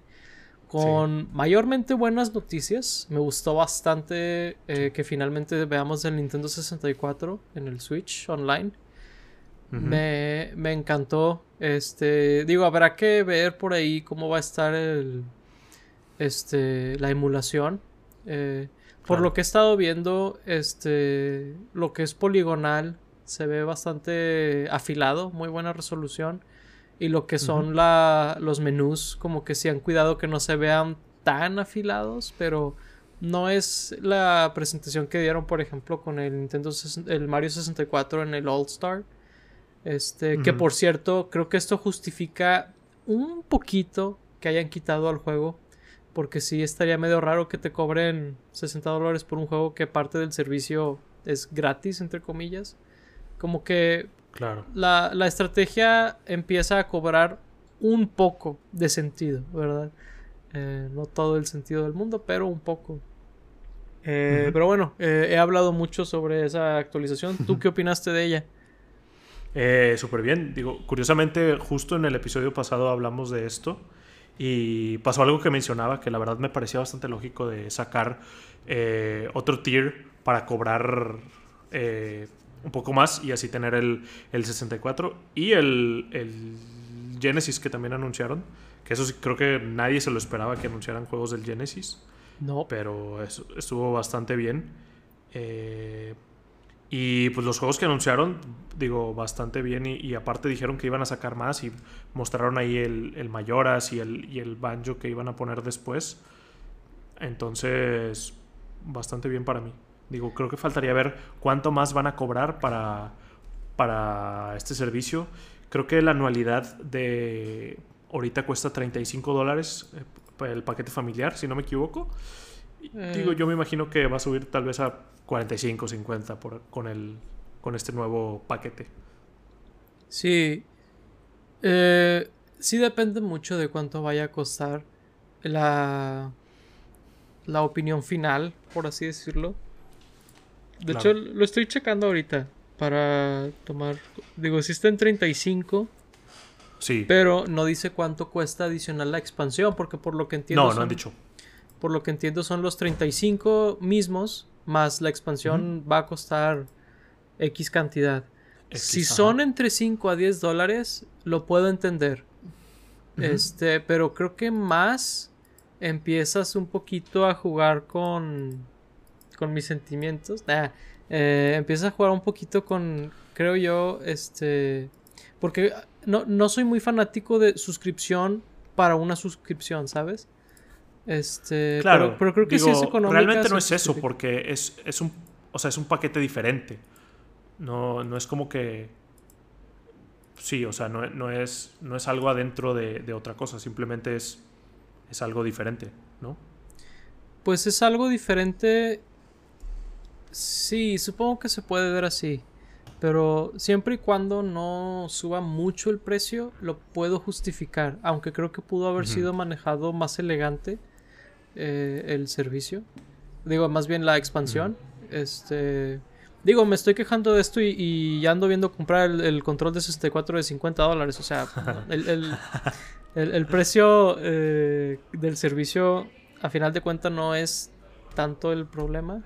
Speaker 1: con mayormente buenas noticias. Me gustó bastante eh, que finalmente veamos el Nintendo 64 en el Switch Online. me, me, encantó. Este, digo, habrá que ver por ahí cómo va a estar el, este, la emulación. Eh, por lo que he estado viendo, este, lo que es poligonal se ve bastante afilado, muy buena resolución. Y lo que son la, los menús, como que se han cuidado que no se vean tan afilados, pero no es la presentación que dieron, por ejemplo, con el Nintendo el Mario 64 en el All Star. Este, que por cierto, creo que esto justifica un poquito que hayan quitado al juego porque sí estaría medio raro que te cobren 60 dólares por un juego que parte del servicio es gratis, entre comillas. Como que
Speaker 2: claro.
Speaker 1: la, estrategia empieza a cobrar un poco de sentido, ¿verdad? Eh, no todo el sentido del mundo, pero un poco. Eh, pero bueno, eh, he hablado mucho sobre esa actualización. ¿Tú qué opinaste de ella?
Speaker 2: Súper bien. Digo, curiosamente, justo en el episodio pasado hablamos de esto. Y pasó algo que mencionaba que la verdad me parecía bastante lógico de sacar eh, otro tier para cobrar eh, un poco más y así tener el, el 64 y el, el, Genesis que también anunciaron, Que eso sí, creo que nadie se lo esperaba que anunciaran juegos del Genesis.
Speaker 1: No.
Speaker 2: Pero eso estuvo bastante bien. Eh, y pues los juegos que anunciaron, digo, bastante bien. Y, aparte dijeron que iban a sacar más y mostraron ahí el, el Mayoras y el, y el Banjo que iban a poner después. Entonces, bastante bien para mí. Digo, creo que faltaría ver cuánto más van a cobrar para, para este servicio. Creo que la anualidad de ahorita cuesta 35 dólares eh, el paquete familiar, si no me equivoco. Eh. Digo, yo me imagino que va a subir tal vez a 45, 50 por, con, el, con este nuevo paquete.
Speaker 1: Sí. Eh, sí depende mucho de cuánto vaya a costar la, la opinión final, por así decirlo. De hecho, lo estoy checando ahorita para tomar. Digo, si está en 35.
Speaker 2: Sí.
Speaker 1: Pero no dice cuánto cuesta adicional la expansión, porque por lo que entiendo.
Speaker 2: No, no han dicho.
Speaker 1: Por lo que entiendo son los 35 mismos, más la expansión va a costar X cantidad. si son entre 5 a 10 dólares, lo puedo entender. Este, pero creo que más empiezas un poquito a jugar con, con mis sentimientos. Eh, empiezas a jugar un poquito con, creo yo, este, porque no, no soy muy fanático de suscripción para una suscripción, ¿sabes? Este,
Speaker 2: claro, pero, creo que sí es económico. Realmente no es eso, porque es, es, un, o sea, es un paquete diferente. No, no es como que. Sí, o sea, no, no, es, no es algo adentro de, de otra cosa, simplemente es es algo diferente, ¿no?
Speaker 1: Pues es algo diferente. Sí, supongo que se puede ver así. Pero siempre y cuando no suba mucho el precio, lo puedo justificar. Aunque creo que pudo haber sido manejado más elegante eh, el servicio. Digo, más bien la expansión. Este. Digo, me estoy quejando de esto y, ya ando viendo comprar el, control de 64 de 50 dólares. O sea, el, el, precio eh, del servicio, a final de cuentas, no es tanto el problema.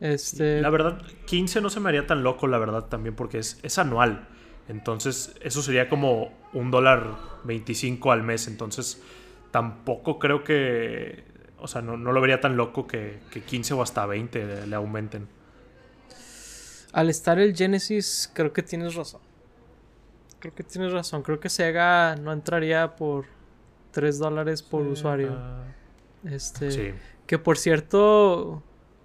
Speaker 1: Este...
Speaker 2: La verdad, 15 no se me haría tan loco, la verdad, también, porque es, es anual. Entonces, eso sería como un dólar 25 al mes. Entonces, tampoco creo que. O sea, no, lo vería tan loco que, que 15 o hasta 20 le aumenten.
Speaker 1: Al estar el Genesis, creo que tienes razón creo que tienes razón. Creo que Sega no entraría por 3 dólares por usuario. Este. Sí. Que por cierto.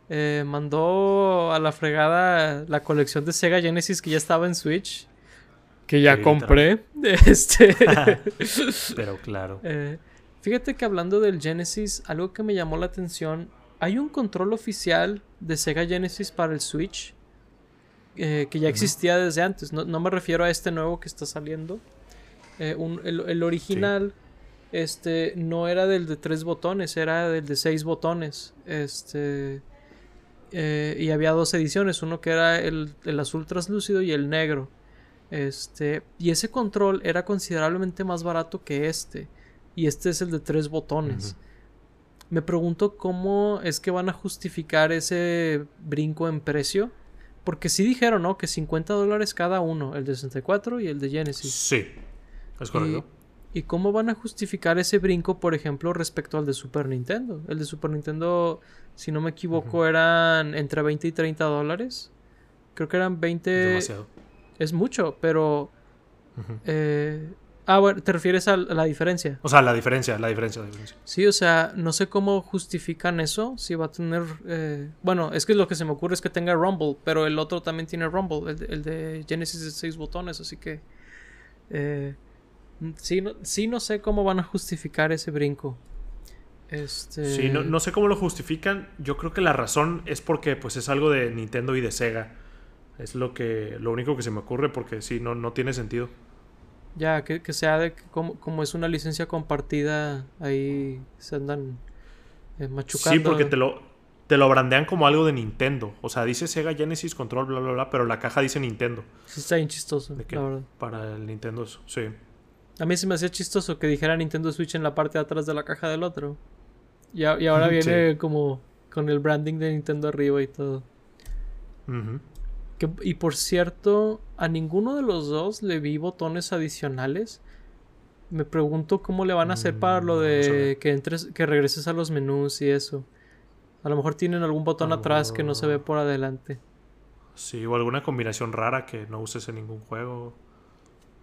Speaker 1: Eh, mandó a la fregada la colección de Sega Genesis que ya estaba en Switch. Que ya compré. Este.
Speaker 2: Pero claro.
Speaker 1: Eh, fíjate que hablando del Genesis, algo que me llamó la atención. Hay un control oficial de Sega Genesis para el Switch eh, que ya existía desde antes. No, me refiero a este nuevo que está saliendo. Eh, el, original este, no era del de tres botones, era del de seis botones. Este, eh, y había dos ediciones, uno que era el, azul translúcido y el negro. Este, y ese control era considerablemente más barato que este. Y este es el de tres botones. Me pregunto cómo es que van a justificar ese brinco en precio porque sí dijeron, ¿no? Que 50 dólares cada uno, el de 64 y el de Genesis.
Speaker 2: Sí, es correcto.
Speaker 1: Y, cómo van a justificar ese brinco, por ejemplo, respecto al de Super Nintendo? El de Super Nintendo, si no me equivoco, eran entre 20 y 30 dólares. Creo que eran 20... Demasiado. Es mucho, pero... eh, Ah, bueno, te refieres a la diferencia.
Speaker 2: O sea, la diferencia, la diferencia, la diferencia.
Speaker 1: Sí, o sea, no sé cómo justifican eso. Si va a tener. Eh, bueno, es que lo que se me ocurre es que tenga Rumble, pero el otro también tiene Rumble, el, de Genesis de seis botones, así que. Eh, sí, no, sí, no sé cómo van a justificar ese brinco. Este...
Speaker 2: Sí, no, no, sé cómo lo justifican. Yo creo que la razón es porque pues es algo de Nintendo y de Sega. Es lo que. lo único que se me ocurre porque sí, no, no tiene sentido.
Speaker 1: Ya, que, sea de como, como, es una licencia compartida, ahí se andan eh, machucando.
Speaker 2: Sí, porque te lo, te lo brandean como algo de Nintendo. O sea, dice Sega Genesis Control, bla, bla, bla, pero la caja dice Nintendo.
Speaker 1: Sí, está bien chistoso, la verdad.
Speaker 2: Para el Nintendo, sí.
Speaker 1: A mí se me hacía chistoso que dijera Nintendo Switch en la parte de atrás de la caja del otro. Y, y ahora viene como con el branding de Nintendo arriba y todo y por cierto, a ninguno de los dos le vi botones adicionales. me pregunto cómo le van a hacer para lo
Speaker 2: Mm,
Speaker 1: de que entres, que regreses a los menús y eso. A lo mejor tienen algún botón atrás que no se ve
Speaker 2: Ah.
Speaker 1: por adelante.
Speaker 2: Sí, o alguna combinación rara que no uses en ningún juego.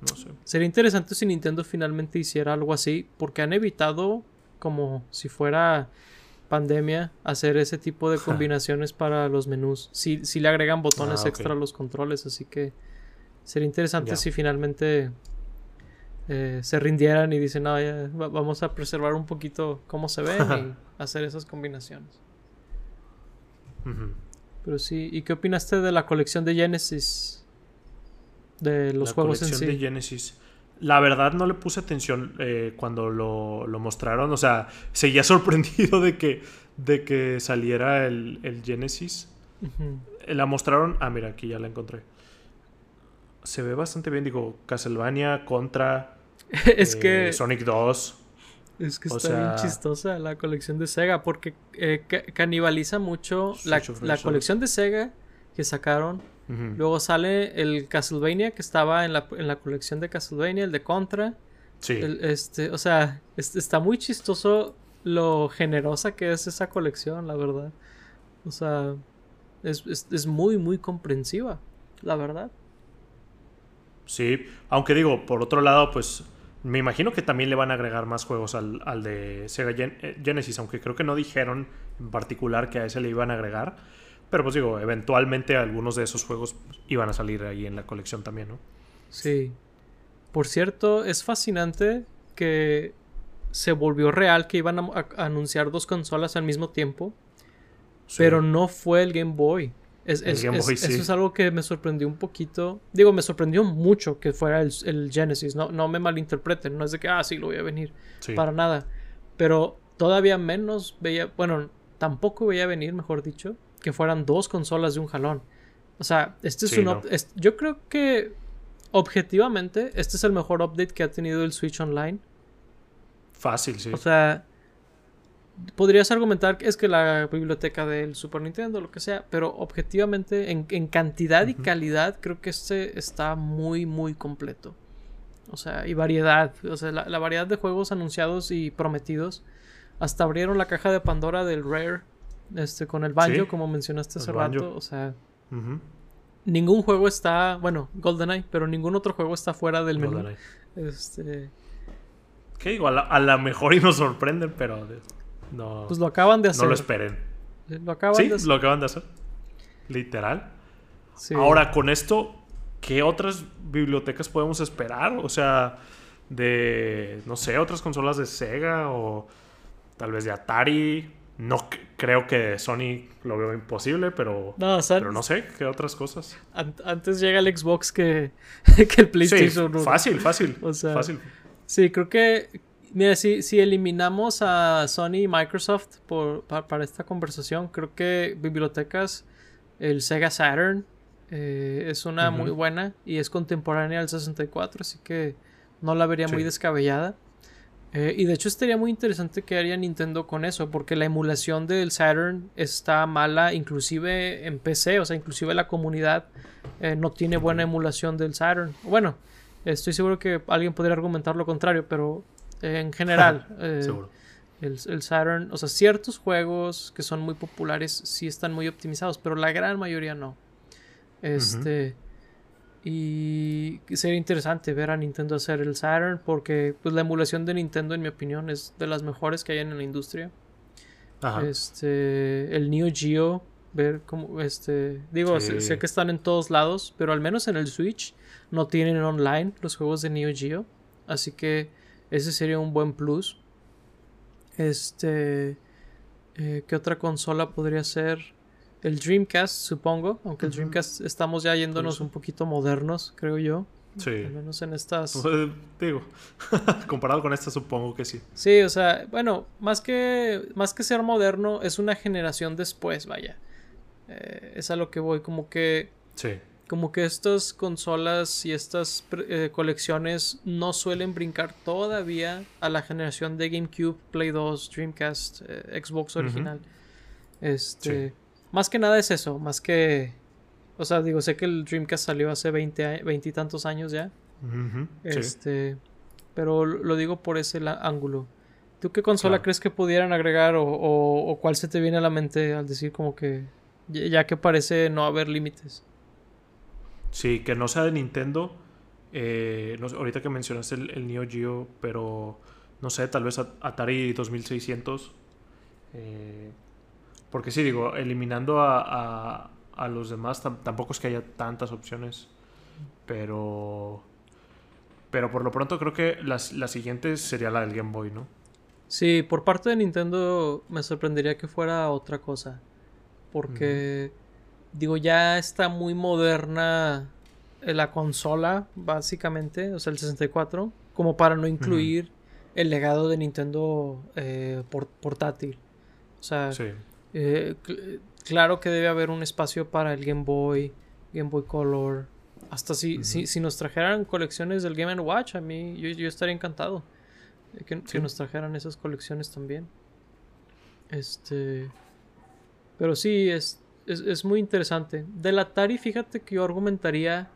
Speaker 2: No sé.
Speaker 1: Sería interesante si Nintendo finalmente hiciera algo así, porque han evitado, como si fuera pandemia, hacer ese tipo de combinaciones para los menús. Si, si le agregan botones
Speaker 2: Ah,
Speaker 1: extra a los controles, así que sería interesante si finalmente eh, se rindieran y dicen, no, ya, va- vamos a preservar un poquito cómo se ven y hacer esas combinaciones. Pero sí, ¿y qué opinaste de la colección de Genesis? De los
Speaker 2: la
Speaker 1: juegos en
Speaker 2: colección
Speaker 1: sí.
Speaker 2: de Genesis. La verdad no le puse atención eh, cuando lo, lo mostraron. O sea, seguía sorprendido de que, de que saliera el, el Genesis. La mostraron. Ah, mira, aquí ya la encontré. Se ve bastante bien. Digo, Castlevania contra
Speaker 1: es
Speaker 2: eh,
Speaker 1: que
Speaker 2: Sonic 2.
Speaker 1: Es que
Speaker 2: O
Speaker 1: está bien chistosa la colección de Sega porque eh, ca- canibaliza mucho la, la colección de Sega que sacaron. Luego sale el Castlevania que estaba en la, en la colección de Castlevania, el de Contra.
Speaker 2: Sí.
Speaker 1: El, este, o sea, es- está muy chistoso lo generosa que es esa colección, la verdad. O sea, es, es, es muy, muy comprensiva, la verdad.
Speaker 2: Sí, aunque digo, por otro lado, pues me imagino que también le van a agregar más juegos al, al de Sega Gen- eh, Genesis, aunque creo que no dijeron en particular que a ese le iban a agregar. Pero pues digo, eventualmente algunos de esos juegos iban a salir ahí en la colección también, ¿no?
Speaker 1: Sí. Por cierto, es fascinante que se volvió real que iban a, anunciar dos consolas al mismo tiempo,
Speaker 2: Sí.
Speaker 1: pero no fue el Game Boy. Es-
Speaker 2: El
Speaker 1: es-
Speaker 2: Game
Speaker 1: es-
Speaker 2: Boy,
Speaker 1: Eso
Speaker 2: sí.
Speaker 1: es algo que me sorprendió un poquito. Digo, me sorprendió mucho que fuera el, el Genesis. No, no me malinterpreten. No es de que, ah, sí, lo voy a venir.
Speaker 2: Sí.
Speaker 1: Para nada. Pero todavía menos veía, bueno, tampoco veía venir, mejor dicho, que fueran dos consolas de un jalón. O sea, este es
Speaker 2: Sí,
Speaker 1: un...
Speaker 2: no.
Speaker 1: yo creo que objetivamente este es el mejor update que ha tenido el Switch Online.
Speaker 2: Fácil, sí.
Speaker 1: O sea, podrías argumentar que es que la biblioteca del Super Nintendo, lo que sea, pero objetivamente en, en cantidad y calidad creo que este está muy, muy completo. O sea, y variedad. O sea, la, la variedad de juegos anunciados y prometidos. Hasta abrieron la caja de Pandora del Rare. Este, con el banjo,
Speaker 2: Sí,
Speaker 1: como mencionaste hace
Speaker 2: banjo.
Speaker 1: rato. O sea, ningún juego está. Bueno, GoldenEye, pero ningún otro juego está fuera del menú. Este.
Speaker 2: Que digo, a la mejor y nos sorprenden, pero no,
Speaker 1: Pues lo acaban de hacer.
Speaker 2: no lo esperen.
Speaker 1: Lo acaban
Speaker 2: Sí,
Speaker 1: de hacer.
Speaker 2: lo acaban de hacer. Literal.
Speaker 1: Sí.
Speaker 2: Ahora, con esto, ¿qué otras bibliotecas podemos esperar? O sea, de, no sé, otras consolas de Sega o tal vez de Atari. No creo que Sony lo veo imposible, pero
Speaker 1: No, o sea,
Speaker 2: pero no sé, ¿qué otras cosas?
Speaker 1: an- antes llega el Xbox que, que el
Speaker 2: Sí,
Speaker 1: PlayStation 1.
Speaker 2: fácil, fácil.
Speaker 1: O sea,
Speaker 2: fácil.
Speaker 1: Sí, creo que. Mira, si, si eliminamos a Sony y Microsoft por, pa- para, esta conversación, creo que bibliotecas, el Sega Saturn eh, es una muy buena y es contemporánea al 64, así que no la vería muy
Speaker 2: Sí.
Speaker 1: descabellada. Eh, y de hecho estaría muy interesante que haría Nintendo con eso, porque la emulación del Saturn está mala, inclusive en PC, o sea, inclusive la comunidad eh, no tiene buena emulación del Saturn. Bueno, estoy seguro que alguien podría argumentar lo contrario, pero eh, en general, el, el Saturn, o sea, ciertos juegos que son muy populares sí están muy optimizados, pero la gran mayoría no. Este. Y sería interesante ver a Nintendo hacer el Saturn porque pues la emulación de Nintendo en mi opinión es de las mejores que hay en la industria.
Speaker 2: Ajá.
Speaker 1: Este, el Neo Geo, ver cómo este, digo, sé, que están en todos lados, pero al menos en el Switch no tienen online los juegos de Neo Geo, así que ese sería un buen plus. Este, eh, ¿qué otra consola podría ser? El Dreamcast, supongo, aunque el. Dreamcast estamos ya yéndonos un poquito modernos, creo yo.
Speaker 2: Sí.
Speaker 1: Al menos en estas.
Speaker 2: Pues, digo, comparado con esta supongo que sí.
Speaker 1: Sí, o sea, bueno, más que, más que ser moderno, es una generación después, vaya. Eh, es a lo que voy, como que,
Speaker 2: Sí.
Speaker 1: como que estas consolas y estas eh, colecciones no suelen brincar todavía a la generación de GameCube, Play 2, Dreamcast, eh, Xbox original. Este,
Speaker 2: Sí.
Speaker 1: Más que nada es eso, más que, o sea, digo, sé que el Dreamcast salió hace 20, a- 20 y tantos años ya.
Speaker 2: Sí.
Speaker 1: Este. pero lo digo por ese ángulo. ¿Tú qué consola crees que pudieran agregar o, o, cuál se te viene a la mente al decir como que ya que parece no haber límites?
Speaker 2: Sí, que no sea de Nintendo. Eh, ahorita que mencionaste el, Neo Geo, pero no sé, tal vez Atari 2600. Eh, porque sí, digo, eliminando a, a, los demás, tampoco es que haya tantas opciones. Pero. Pero por lo pronto creo que la siguiente sería la del Game Boy, ¿no?
Speaker 1: Sí, por parte de Nintendo me sorprendería que fuera otra cosa. Porque, digo, ya está muy moderna eh, la consola, básicamente, o sea, el 64, como para no incluir el legado de Nintendo eh, portátil. O sea, eh, claro que debe haber un espacio para el Game Boy, Game Boy Color. Hasta si, si, nos trajeran colecciones del Game Watch, a mí yo, yo estaría encantado. Que, nos trajeran esas colecciones también. Este. Pero sí, es, es, muy interesante. Del Atari, fíjate que yo argumentaría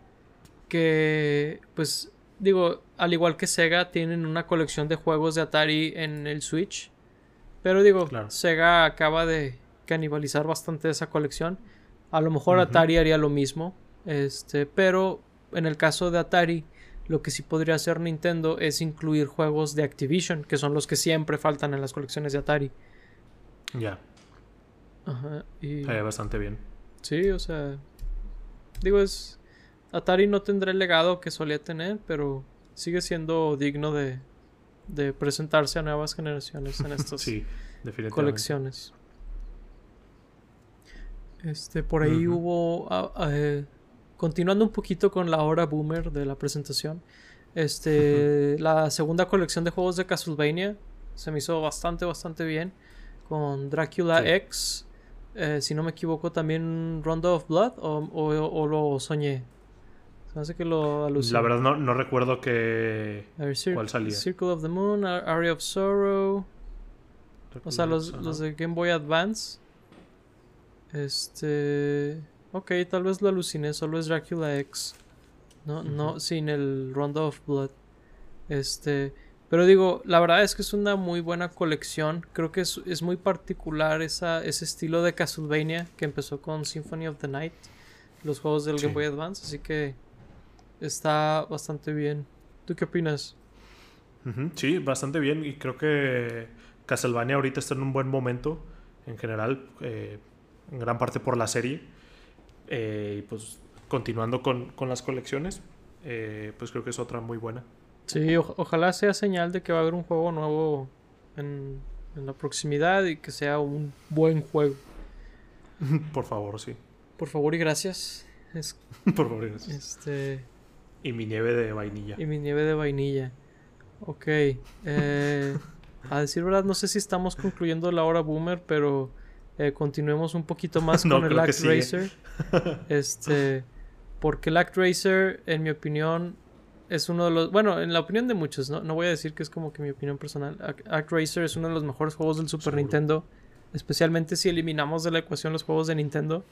Speaker 1: que, pues, digo, al igual que Sega, tienen una colección de juegos de Atari en el Switch. Pero digo, Sega acaba de canibalizar bastante esa colección. A lo mejor Atari haría lo mismo. Este, pero en el caso de Atari, lo que sí podría hacer Nintendo es incluir juegos de Activision, que son los que siempre faltan en las colecciones de Atari.
Speaker 2: Ya. Ajá. Y... bastante bien.
Speaker 1: Sí, o sea. Digo, es. Atari no tendrá el legado que solía tener, pero sigue siendo digno de, de presentarse a nuevas generaciones en estas sí, colecciones. Este, por ahí hubo. Ah, ah, eh, continuando un poquito con la hora boomer de la presentación, este, la segunda colección de juegos de Castlevania se me hizo bastante, bastante bien. Con Dracula X, eh, si no me equivoco, también Rondo of Blood o, lo soñé. Se me hace que lo
Speaker 2: aluciné. La verdad no, recuerdo que... ¿Cuál salía?
Speaker 1: Circle of the Moon, Area of Sorrow. o sea, los, los de Game Boy Advance. Este... Ok, tal vez lo aluciné, solo es Dracula X. No, no, sin el Rondo of Blood. Este. Pero digo, la verdad es que es una muy buena colección. Creo que es, muy particular esa, ese estilo de Castlevania que empezó con Symphony of the Night, los juegos del Game Boy Advance. Así que está bastante bien. ¿Tú qué opinas?
Speaker 2: Sí, bastante bien. Y creo que Castlevania ahorita está en un buen momento en general, eh, en gran parte por la serie. Eh, y pues continuando con, las colecciones, eh, pues creo que es otra muy buena.
Speaker 1: Sí, ojalá sea señal de que va a haber un juego nuevo en, la proximidad y que sea un buen juego.
Speaker 2: Por favor, sí.
Speaker 1: Por favor y gracias.
Speaker 2: Por favor y gracias. Este... Y mi nieve de vainilla.
Speaker 1: Y mi nieve de vainilla. Ok. Eh, a decir verdad, no sé si estamos concluyendo la hora boomer, pero eh, continuemos un poquito más con el Act Racer. este, porque el Act Racer, en mi opinión, es uno de los. Bueno, en la opinión de muchos, ¿no? No voy a decir que es como que mi opinión personal. Act Racer es uno de los mejores juegos del Super Nintendo. Especialmente si eliminamos de la ecuación los juegos de Nintendo.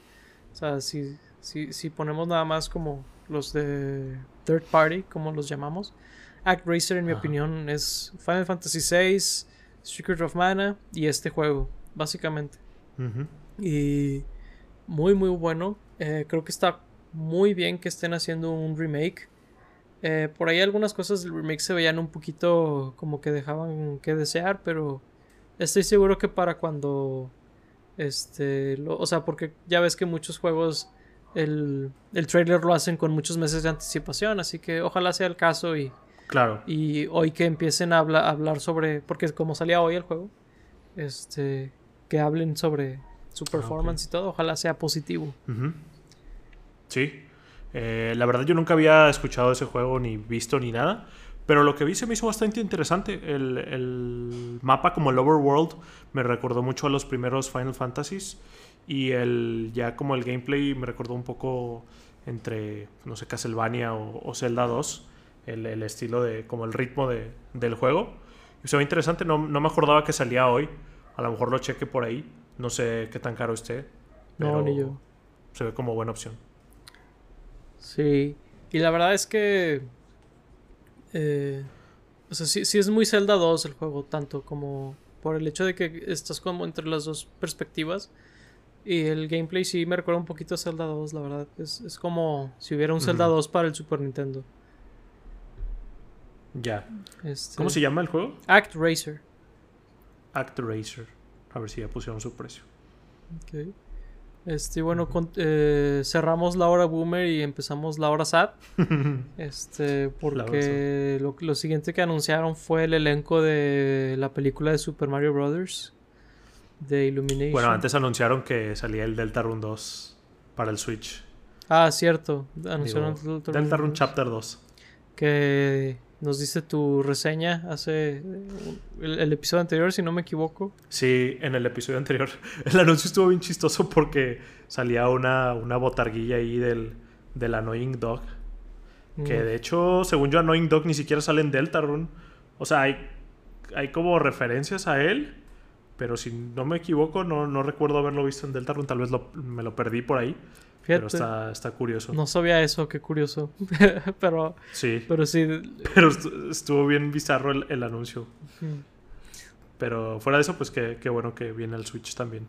Speaker 1: O sea, si, si, si ponemos nada más como los de third party, como los llamamos. Act Racer, en mi opinión, es Final Fantasy VI, Secret of Mana y este juego, básicamente. Y muy, muy bueno. Eh, creo que está muy bien que estén haciendo un remake. Eh, por ahí algunas cosas del remake se veían un poquito como que dejaban que desear, pero estoy seguro que para cuando este o sea porque ya ves que muchos juegos el, el trailer lo hacen con muchos meses de anticipación así que ojalá sea el caso y
Speaker 2: claro
Speaker 1: y hoy que empiecen a, hablar, a hablar sobre porque como salía hoy el juego este que hablen sobre su ah, performance y todo. Ojalá sea positivo.
Speaker 2: Sí. Eh, la verdad yo nunca había escuchado ese juego ni visto ni nada. Pero lo que vi se me hizo bastante interesante. El, mapa como el Overworld me recordó mucho a los primeros Final Fantasies. Y el ya como el gameplay me recordó un poco entre, no sé, Castlevania o, Zelda 2. El, estilo de, como el ritmo de, del juego. Y se ve interesante, no, no me acordaba que salía hoy. A lo mejor lo cheque por ahí. No sé qué tan caro esté. no, ni yo. Se ve como buena opción.
Speaker 1: Sí. Y la verdad es que. Eh, O sea, sí, sí es muy Zelda 2 el juego, tanto como por el hecho de que estás como entre las dos perspectivas. Y el gameplay sí me recuerda un poquito a Zelda 2, la verdad. Es, es como si hubiera un Zelda 2 para el Super Nintendo.
Speaker 2: Ya.
Speaker 1: Este,
Speaker 2: ¿Cómo se llama el juego?
Speaker 1: Act Racer.
Speaker 2: Act Racer. A ver si ya pusieron su precio.
Speaker 1: Ok. Este, bueno, con- eh, cerramos la hora boomer y empezamos la hora sad. Este, porque lo, lo siguiente que anunciaron fue el elenco de la película de Super Mario Brothers. De Illumination.
Speaker 2: Bueno, antes anunciaron que salía el Deltarune 2 para el Switch.
Speaker 1: Ah, cierto. Anunciaron
Speaker 2: Digo,
Speaker 1: Deltarune
Speaker 2: Deltarune
Speaker 1: 2,
Speaker 2: Chapter 2.
Speaker 1: Que nos dice tu reseña hace eh, el, el episodio anterior, si no me equivoco.
Speaker 2: Sí, en el episodio anterior. El anuncio estuvo bien chistoso porque salía una, una botarguilla ahí del, del Annoying Dog. Que de hecho, según yo, Annoying Dog ni siquiera sale en Deltarune. O sea, hay, hay como referencias a él. Pero si no me equivoco, no, no recuerdo haberlo visto en Deltarune. Tal vez lo- me lo perdí por ahí. Pero está, está curioso.
Speaker 1: no sabía eso, qué curioso. pero,
Speaker 2: Sí,
Speaker 1: pero sí.
Speaker 2: pero estu- estuvo bien bizarro el, el anuncio. Pero fuera de eso, pues qué, qué bueno que viene el Switch también.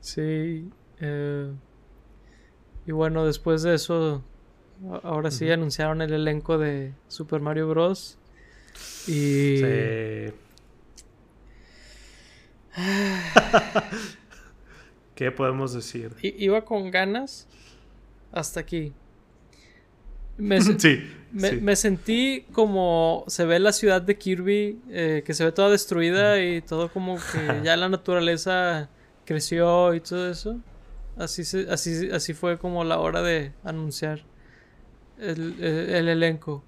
Speaker 1: Sí. eh, y bueno, después de eso, ahora sí anunciaron el elenco de Super Mario Bros. Y.
Speaker 2: Sí. ¿Qué podemos decir?
Speaker 1: i- iba con ganas hasta aquí. Me, se-
Speaker 2: Sí,
Speaker 1: me,
Speaker 2: sí.
Speaker 1: me sentí como se ve la ciudad de Kirby, eh, que se ve toda destruida y todo como que ya la naturaleza creció y todo eso. Así, se- así, así fue como la hora de anunciar el, el- el elenco.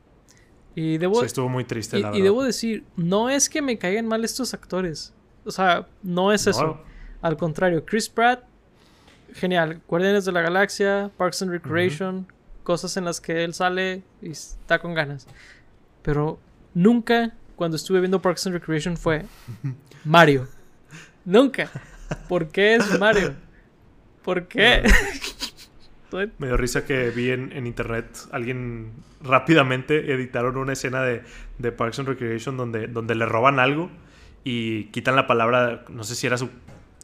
Speaker 1: Y debo,
Speaker 2: Sí, estuvo muy triste,
Speaker 1: y,
Speaker 2: la
Speaker 1: y
Speaker 2: verdad.
Speaker 1: debo decir, no es que me caigan mal estos actores. O sea, no es eso. Al contrario, Chris Pratt, genial. Guardianes de la Galaxia, Parks and Recreation, cosas en las que él sale y está con ganas. Pero nunca, cuando estuve viendo Parks and Recreation, fue Mario. Nunca. ¿Por qué es Mario? ¿Por qué?
Speaker 2: Me dio risa que vi en, en internet alguien rápidamente editaron una escena de, de Parks and Recreation donde, donde le roban algo y quitan la palabra, no sé si era su,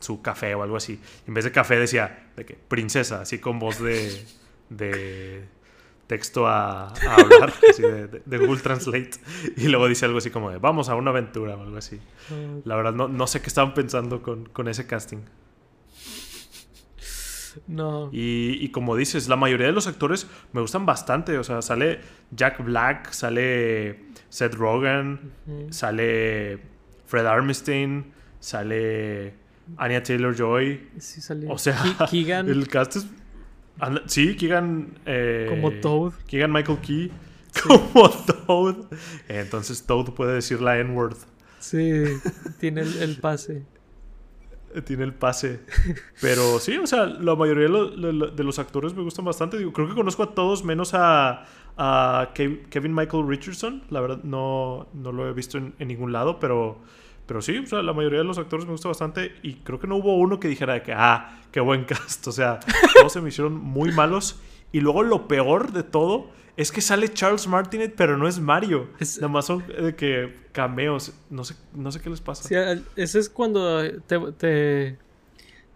Speaker 2: su café o algo así. En vez de café decía de que princesa, así con voz de, de texto a, a hablar, así de, de- de Google Translate. Y luego dice algo así como de vamos a una aventura o algo así. La verdad no, no sé qué estaban pensando con, con ese casting.
Speaker 1: no.
Speaker 2: Y, y como dices, la mayoría de los actores me gustan bastante. O sea, sale Jack Black, sale Seth Rogen, sale Fred Armstein, sale Anya Taylor Joy.
Speaker 1: Sí salió.
Speaker 2: O sea,
Speaker 1: Ke- Keegan
Speaker 2: el cast es. anda- sí, Keegan. eh,
Speaker 1: como Toad.
Speaker 2: Keegan Michael Key. Como Toad. Entonces Toad puede decir la N-word.
Speaker 1: Sí, tiene el, el pase.
Speaker 2: Tiene el pase. Pero sí, o sea, la mayoría de, lo- lo- lo- de los actores me gustan bastante. Digo, creo que conozco a todos menos a, a Kev- Kevin Michael Richardson. La verdad, no, no lo he visto en, en ningún lado, pero, pero sí, o sea, la mayoría de los actores me gusta bastante. Y creo que no hubo uno que dijera de que, ah, qué buen cast. O sea, todos se me hicieron muy malos. Y luego lo peor de todo es que sale Charles Martinet, pero no es Mario.
Speaker 1: Es-
Speaker 2: Nada más son de que cameos. No sé, no sé qué les pasa.
Speaker 1: Sí, ese es cuando te, te,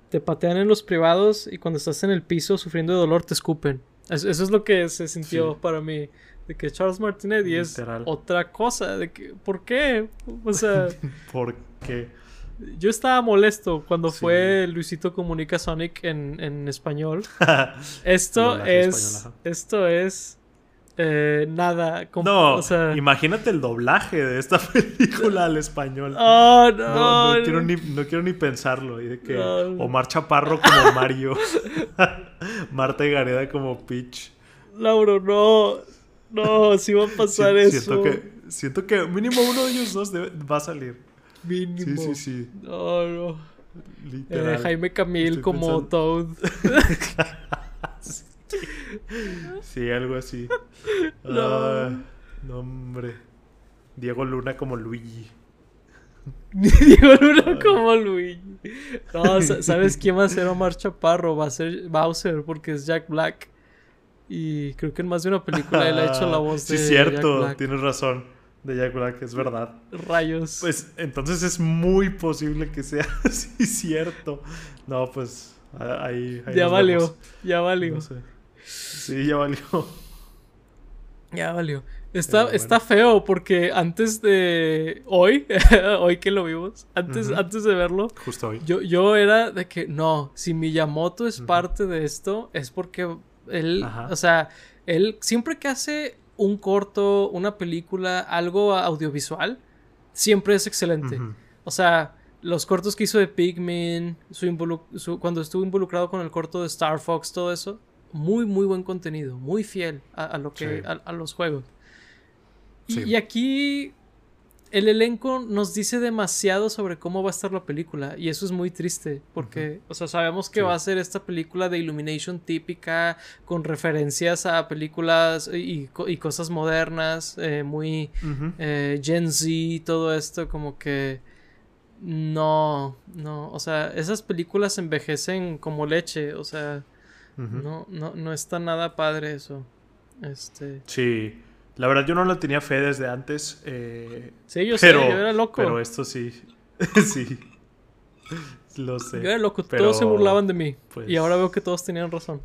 Speaker 1: te patean en los privados y cuando estás en el piso sufriendo de dolor te escupen. Es- Eso, es lo que se sintió
Speaker 2: Sí.
Speaker 1: para mí. De que Charles Martinet y es
Speaker 2: Literal.
Speaker 1: otra cosa. De que, ¿Por qué? O sea,
Speaker 2: Porque...
Speaker 1: yo estaba molesto cuando
Speaker 2: Sí.
Speaker 1: fue Luisito Comunica Sonic en, en español. Esto es. esto es. eh, nada. com-
Speaker 2: No,
Speaker 1: o sea,
Speaker 2: imagínate el doblaje de esta película al español.
Speaker 1: Oh, no,
Speaker 2: no, no
Speaker 1: no.
Speaker 2: quiero ni, no quiero ni pensarlo. Y de que. Omar Chaparro como Mario. Marta y Gareda como Peach.
Speaker 1: Lauro, no. No, si va a pasar eso.
Speaker 2: Siento que, siento que mínimo uno de ellos dos debe- va a salir. Sí,
Speaker 1: Mínimo.
Speaker 2: sí, sí.
Speaker 1: No, no. Eh. Jaime Camil
Speaker 2: Estoy
Speaker 1: como
Speaker 2: pensando-
Speaker 1: Toad.
Speaker 2: Sí, algo así.
Speaker 1: No.
Speaker 2: Ah, no, hombre. Diego Luna como Luigi.
Speaker 1: Diego Luna como Luigi. No, sa- ¿sabes quién va a ser Omar Chaparro? Va a ser Bowser porque es Jack Black. Y creo que en más de una película él ha hecho la voz de
Speaker 2: Sí, cierto, tienes razón. De Jack Black, es verdad.
Speaker 1: Rayos.
Speaker 2: Pues entonces es muy posible que sea sí cierto. No, pues ahí. ahí
Speaker 1: ya valió,
Speaker 2: vemos.
Speaker 1: ya valió.
Speaker 2: No sé. Sí, ya valió.
Speaker 1: Ya valió. Está,
Speaker 2: bueno.
Speaker 1: está feo porque antes de hoy, hoy que lo vimos, antes, antes de verlo,
Speaker 2: Justo hoy.
Speaker 1: yo, yo era de que no, si Miyamoto es parte de esto, es porque él,
Speaker 2: Ajá.
Speaker 1: o sea, él siempre que hace un corto, una película, algo audiovisual, siempre es excelente. O sea, los cortos que hizo de Pikmin, su cuando estuvo involucrado con el corto de Star Fox, todo eso, muy, muy buen contenido, muy fiel a, a lo que,
Speaker 2: Sí.
Speaker 1: a, a los juegos. Y aquí el elenco nos dice demasiado sobre cómo va a estar la película y eso es muy triste porque, o sea, sabemos que
Speaker 2: Sí.
Speaker 1: va a ser esta película de Illumination típica con referencias a películas y, co- y cosas modernas, eh, muy eh, Gen Z, todo esto, como que no, no, o sea, esas películas envejecen como leche, o sea, no, no, no está nada padre eso. Este,
Speaker 2: Sí. La verdad, yo no lo tenía fe desde antes. eh,
Speaker 1: sí, yo
Speaker 2: pero,
Speaker 1: sé, yo era loco.
Speaker 2: Pero esto sí. sí. Lo sé.
Speaker 1: yo era loco,
Speaker 2: pero,
Speaker 1: todos se burlaban de mí.
Speaker 2: pues-
Speaker 1: Y ahora veo que todos tenían razón.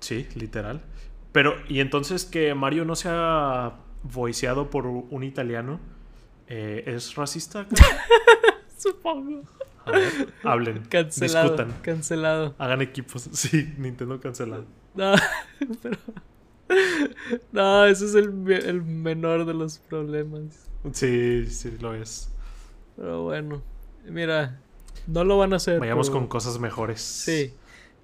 Speaker 2: Sí, literal. Pero, y entonces que Mario no sea voiceado por un italiano, eh, ¿es racista?
Speaker 1: Supongo.
Speaker 2: A ver, hablen,
Speaker 1: Cancelado.
Speaker 2: discutan,
Speaker 1: Cancelado.
Speaker 2: hagan equipos. Sí, Nintendo cancelado.
Speaker 1: No, pero. No, ese es el, el menor de los problemas.
Speaker 2: Sí, sí, lo es.
Speaker 1: Pero bueno, mira, no lo van a hacer.
Speaker 2: Vayamos
Speaker 1: pero-
Speaker 2: con cosas mejores.
Speaker 1: Sí.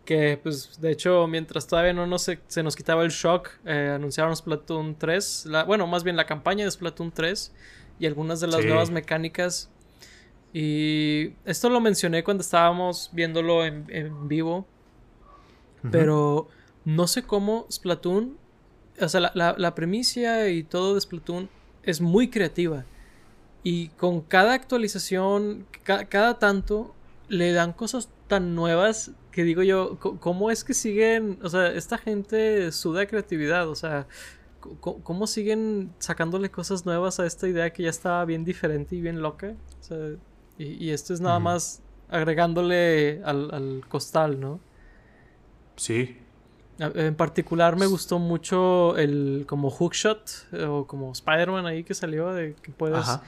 Speaker 1: Que pues de hecho mientras todavía no nos, se, nos quitaba el shock, eh, anunciaron Splatoon 3, la, bueno, más bien la campaña de Splatoon 3 y algunas de las
Speaker 2: Sí.
Speaker 1: nuevas mecánicas. Y esto lo mencioné cuando estábamos viéndolo en, en vivo, pero no sé cómo Splatoon, o sea, la, la, la premisa y todo de Splatoon es muy creativa. Y con cada actualización, ca- cada tanto, le dan cosas tan nuevas que digo yo, ¿cómo es que siguen? O sea, esta gente suda creatividad, o sea, ¿cómo siguen sacándole cosas nuevas a esta idea que ya estaba bien diferente y bien loca? O sea, y, y esto es nada más agregándole al, al costal, ¿no?
Speaker 2: Sí.
Speaker 1: En particular me gustó mucho el como hookshot eh, o como Spider-Man ahí que salió de que puedes
Speaker 2: Ajá.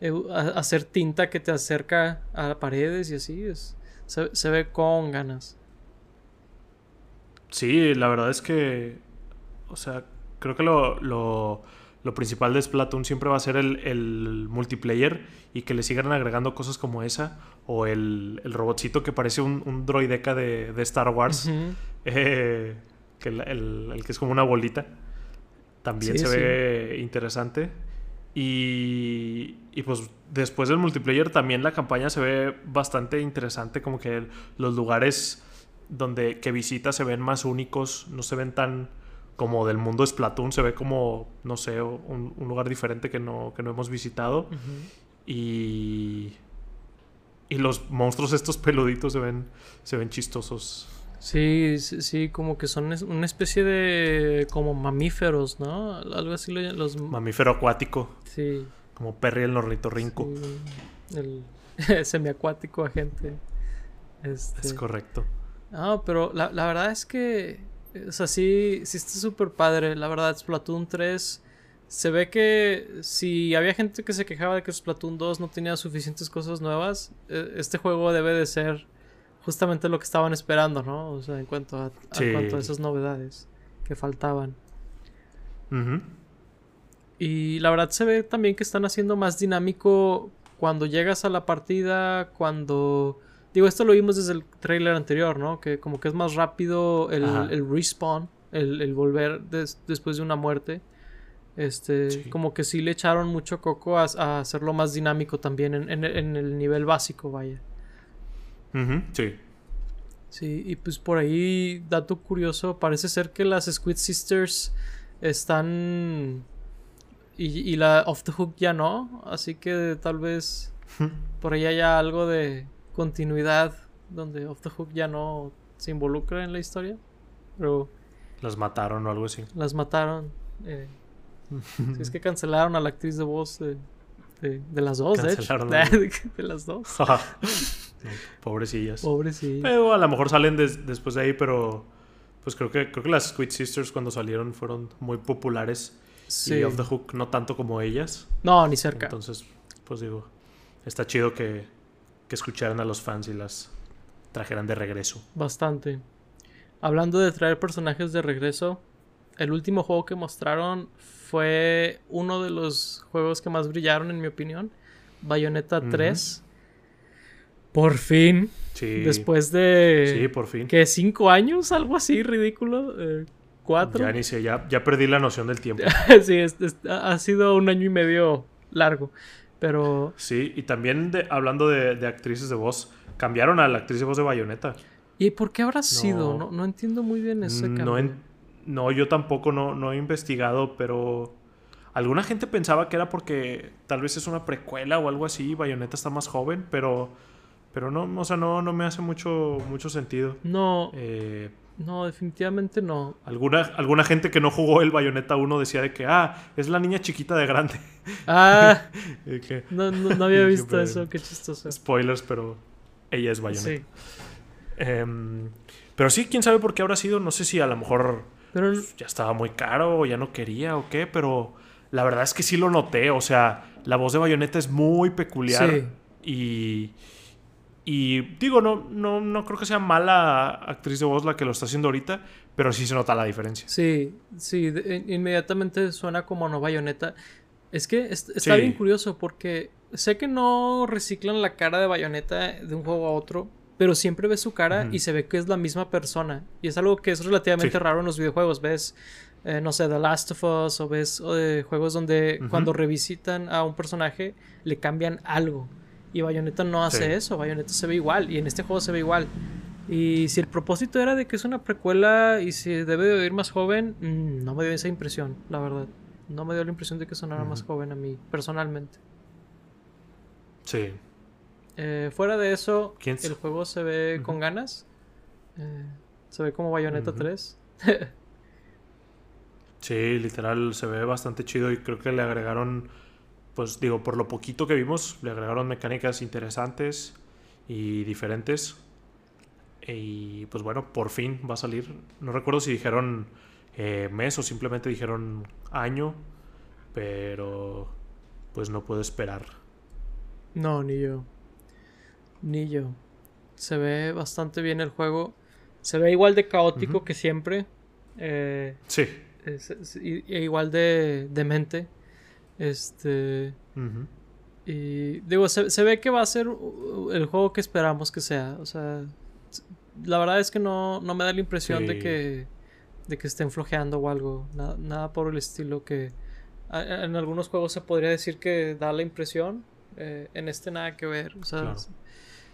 Speaker 1: eh, hacer tinta que te acerca a paredes y así es se, se ve con ganas.
Speaker 2: Sí, la verdad es que. O sea, creo que lo, lo, lo principal de Splatoon siempre va a ser el, el multiplayer y que le sigan agregando cosas como esa. O el, el robotcito que parece un, un droideca de, de Star Wars. Eh, que el, el- el que es como una bolita. También
Speaker 1: Sí,
Speaker 2: se
Speaker 1: sí.
Speaker 2: ve interesante. Y, y pues después del multiplayer también la campaña se ve bastante interesante. Como que los lugares donde que visitas se ven más únicos. No se ven tan como del mundo Splatoon. Se ve como, no sé, un, un lugar diferente que no, que no hemos visitado. Y... Y los monstruos estos peluditos se ven, se ven chistosos.
Speaker 1: Sí, sí, sí, como que son una especie de como mamíferos, ¿no? Algo así lo llaman los
Speaker 2: Mamífero acuático.
Speaker 1: sí,
Speaker 2: Como Perry el ornitorrinco.
Speaker 1: sí, el semiacuático agente. Este,
Speaker 2: Es correcto.
Speaker 1: No, pero la, la verdad es que, o sea, sí, sí está súper padre. La verdad, Splatoon 3 se ve que si había gente que se quejaba de que Splatoon 2 no tenía suficientes cosas nuevas, eh, este juego debe de ser justamente lo que estaban esperando, ¿no? O sea, en cuanto a, cuanto a esas novedades que faltaban. Y la verdad se ve también que están haciendo más dinámico cuando llegas a la partida, cuando... Digo, esto lo vimos desde el trailer anterior, ¿no? Que como que es más rápido el, el respawn, el, el volver des- después de una muerte. Este,
Speaker 2: Sí.
Speaker 1: como que sí le echaron mucho coco a, a hacerlo más dinámico también en, en- en el nivel básico, vaya.
Speaker 2: Sí.
Speaker 1: Sí, y pues por ahí, dato curioso, parece ser que las Squid Sisters están... Y, y la Off the Hook ya no, así que tal vez por ahí haya algo de continuidad donde Off the Hook ya no se involucra en la historia. Pero
Speaker 2: Las mataron o algo así.
Speaker 1: Las mataron. Eh, es que cancelaron a la actriz de voz de, de, de las dos, de hecho.
Speaker 2: Cancelaron
Speaker 1: De, de las dos.
Speaker 2: Pobrecillas.
Speaker 1: Pobrecillas.
Speaker 2: Pero a lo mejor salen des- después de ahí, pero pues creo que creo que las Squid Sisters cuando salieron fueron muy populares
Speaker 1: Sí.
Speaker 2: y Off the Hook no tanto como ellas.
Speaker 1: No, ni cerca.
Speaker 2: Entonces, pues digo, está chido que, que escucharan a los fans y las trajeran de regreso.
Speaker 1: Bastante. Hablando de traer personajes de regreso, el último juego que mostraron fue uno de los juegos que más brillaron, en mi opinión. Bayonetta
Speaker 2: Ujú.
Speaker 1: 3. Por fin.
Speaker 2: Sí.
Speaker 1: Después de.
Speaker 2: Sí, por fin.
Speaker 1: ¿Qué? ¿Cinco años? Algo así ridículo. Eh, ¿Cuatro?
Speaker 2: Ya ni sé, ya, ya perdí la noción del tiempo.
Speaker 1: sí, es- es- ha sido un año y medio largo. Pero.
Speaker 2: Sí, y también de- hablando de, de actrices de voz, cambiaron a la actriz de voz de Bayonetta.
Speaker 1: ¿Y por qué habrá sido?
Speaker 2: No.
Speaker 1: No, no entiendo muy bien ese cambio.
Speaker 2: No, en- no, yo tampoco no, no he investigado, pero alguna gente pensaba que era porque tal vez es una precuela o algo así, Bayonetta está más joven, pero, pero no, o sea, no, no me hace mucho, mucho sentido.
Speaker 1: No,
Speaker 2: Eh,
Speaker 1: no, definitivamente no.
Speaker 2: alguna, alguna gente que no jugó el Bayonetta 1 decía de que, ah, es la niña chiquita de grande.
Speaker 1: Ah,
Speaker 2: que,
Speaker 1: no, no, no había visto eso, qué chistoso.
Speaker 2: spoilers, pero ella es Bayonetta.
Speaker 1: Sí,
Speaker 2: Em, pero sí, quién sabe por qué habrá sido, no sé si a lo mejor
Speaker 1: pero
Speaker 2: ya estaba muy caro o ya no quería o qué, pero la verdad es que sí lo noté. O sea, la voz de Bayonetta es muy peculiar.
Speaker 1: Sí.
Speaker 2: Y. Y digo, no, no, no creo que sea mala actriz de voz la que lo está haciendo ahorita, pero sí se nota la diferencia.
Speaker 1: sí, sí, de- inmediatamente suena como no bayoneta. Es que es- está
Speaker 2: Sí.
Speaker 1: bien curioso porque sé que no reciclan la cara de bayoneta de un juego a otro, pero siempre ves su cara y se ve que es la misma persona. Y es algo que es relativamente
Speaker 2: Sí.
Speaker 1: raro en los videojuegos. Ves, eh, no sé, The Last of Us o ves eh, juegos donde cuando revisitan a un personaje le cambian algo. Y Bayonetta no hace
Speaker 2: Sí.
Speaker 1: eso, Bayonetta se ve igual y en este juego se ve igual. Y si el propósito era de que es una precuela y si debe de oír más joven, mm, no me dio esa impresión, la verdad. No me dio la impresión de que sonara más joven a mí, personalmente.
Speaker 2: Sí.
Speaker 1: Eh, fuera de eso,
Speaker 2: ¿Quién
Speaker 1: el juego se ve con ganas. Eh, se ve como Bayonetta
Speaker 2: Ujú.
Speaker 1: 3.
Speaker 2: Sí, literal, se ve bastante chido y creo que le agregaron, pues digo, por lo poquito que vimos, le agregaron mecánicas interesantes y diferentes. Y pues bueno, por fin va a salir. No recuerdo si dijeron eh, mes o simplemente dijeron año, pero pues no puedo esperar.
Speaker 1: No, ni yo. Ni yo. Se ve bastante bien el juego. Se ve igual de caótico que siempre. Eh,
Speaker 2: Sí.
Speaker 1: es- e igual de demente. Este. Y digo, se, se ve que va a ser el juego que esperamos que sea. O sea, la verdad es que no, no me da la impresión de que de que estén flojeando o algo. Nada, nada por el estilo que a- en algunos juegos se podría decir que da la impresión. eh, en este nada que ver. O sea,
Speaker 2: Claro.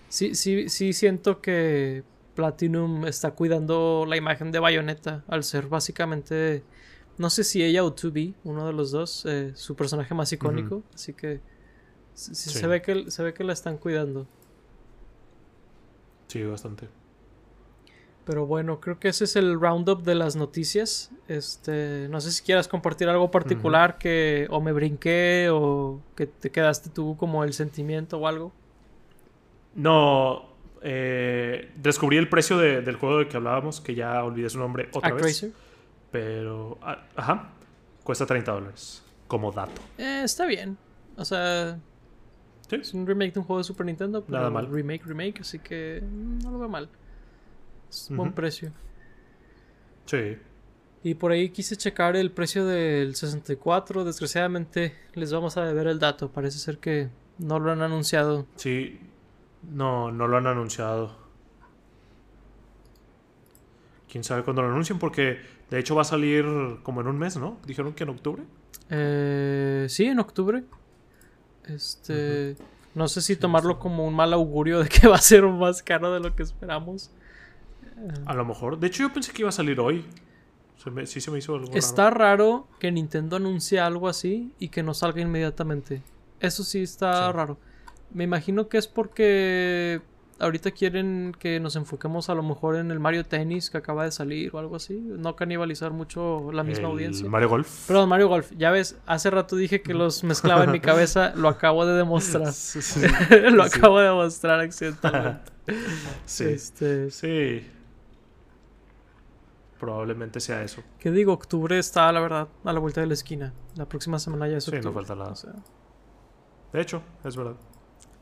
Speaker 1: sí, sí, sí siento que Platinum está cuidando la imagen de Bayonetta al ser básicamente, no sé si ella o 2B, uno de los dos, eh, su personaje más icónico. Así que Sí. Se, ve que, se ve que la están cuidando.
Speaker 2: Sí, bastante.
Speaker 1: Pero bueno, creo que ese es el roundup de las noticias. Este, no sé si quieras compartir algo particular que o me brinqué o que te quedaste tú como el sentimiento o algo.
Speaker 2: No, eh, descubrí el precio de- del juego del que hablábamos, que ya olvidé su nombre otra vez.
Speaker 1: Actraiser.
Speaker 2: Pero, ah, ajá, cuesta 30 dólares. Como dato.
Speaker 1: Eh, está bien. O sea,
Speaker 2: Sí.
Speaker 1: es un remake de un juego de Super Nintendo. Pero
Speaker 2: Nada mal.
Speaker 1: Remake, remake, así que mm, no lo veo mal. Es un buen precio.
Speaker 2: Sí.
Speaker 1: Y por ahí quise checar el precio del 64. Desgraciadamente les vamos a deber el dato. Parece ser que no lo han anunciado.
Speaker 2: Sí. No, no lo han anunciado. Quién sabe cuándo lo anuncien, porque de hecho va a salir como en un mes, ¿no? Dijeron que en octubre.
Speaker 1: Eh, sí, en octubre. Este. No sé si tomarlo como un mal augurio de que va a ser más caro de lo que esperamos.
Speaker 2: A lo mejor. De hecho, yo pensé que iba a salir hoy. Se me- sí se me hizo algo raro.
Speaker 1: Está raro que Nintendo anuncie algo así y que no salga inmediatamente. Eso sí está
Speaker 2: Sí.
Speaker 1: raro. Me imagino que es porque ahorita quieren que nos enfoquemos a lo mejor en el Mario Tennis que acaba de salir o algo así. No canibalizar mucho la misma
Speaker 2: El
Speaker 1: audiencia.
Speaker 2: Mario Golf.
Speaker 1: Perdón, Mario Golf. Ya ves, hace rato dije que los mezclaba en mi cabeza. Lo acabo de demostrar.
Speaker 2: Sí, sí.
Speaker 1: lo
Speaker 2: Sí.
Speaker 1: acabo de demostrar accidentalmente.
Speaker 2: Sí.
Speaker 1: Este,
Speaker 2: Sí. Probablemente sea eso.
Speaker 1: ¿Qué digo? Octubre está, la verdad, a la vuelta de la esquina. La próxima semana ya es
Speaker 2: Sí, no
Speaker 1: octubre.
Speaker 2: falta nada.
Speaker 1: O sea,
Speaker 2: De hecho, es verdad.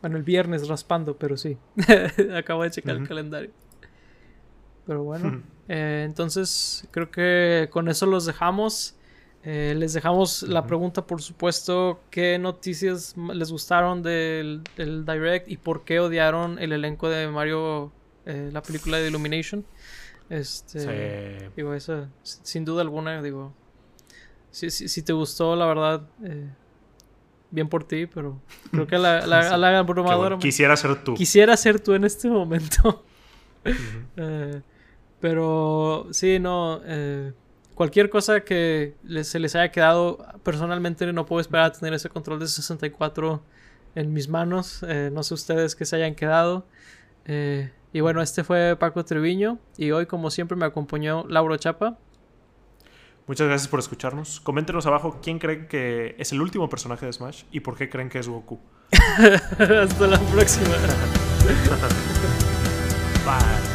Speaker 1: Bueno, el viernes raspando, pero sí. acabo de checar el calendario. Pero bueno. eh, entonces, creo que con eso los dejamos. Eh, les dejamos la pregunta, por supuesto, ¿qué noticias les gustaron del, del Direct y por qué odiaron el elenco de Mario, eh, la película de Illumination? Este,
Speaker 2: Sí.
Speaker 1: Digo, eso, sin duda alguna, digo. Si, si, si te gustó, la verdad, eh, bien por ti, pero creo que la, la, la abrumadora
Speaker 2: bueno. Quisiera ser tú.
Speaker 1: quisiera ser tú en este momento.
Speaker 2: Ujú.
Speaker 1: Eh, pero sí, no. eh, cualquier cosa que les- se les haya quedado, personalmente no puedo esperar a tener ese control de 64 en mis manos. eh, no sé ustedes que se hayan quedado. Eh, y bueno, este fue Paco Treviño. Y hoy, como siempre, me acompañó Lauro Chapa.
Speaker 2: Muchas gracias por escucharnos. Coméntenos abajo quién creen que es el último personaje de Smash y por qué creen que es Goku.
Speaker 1: Hasta la próxima.
Speaker 2: Bye.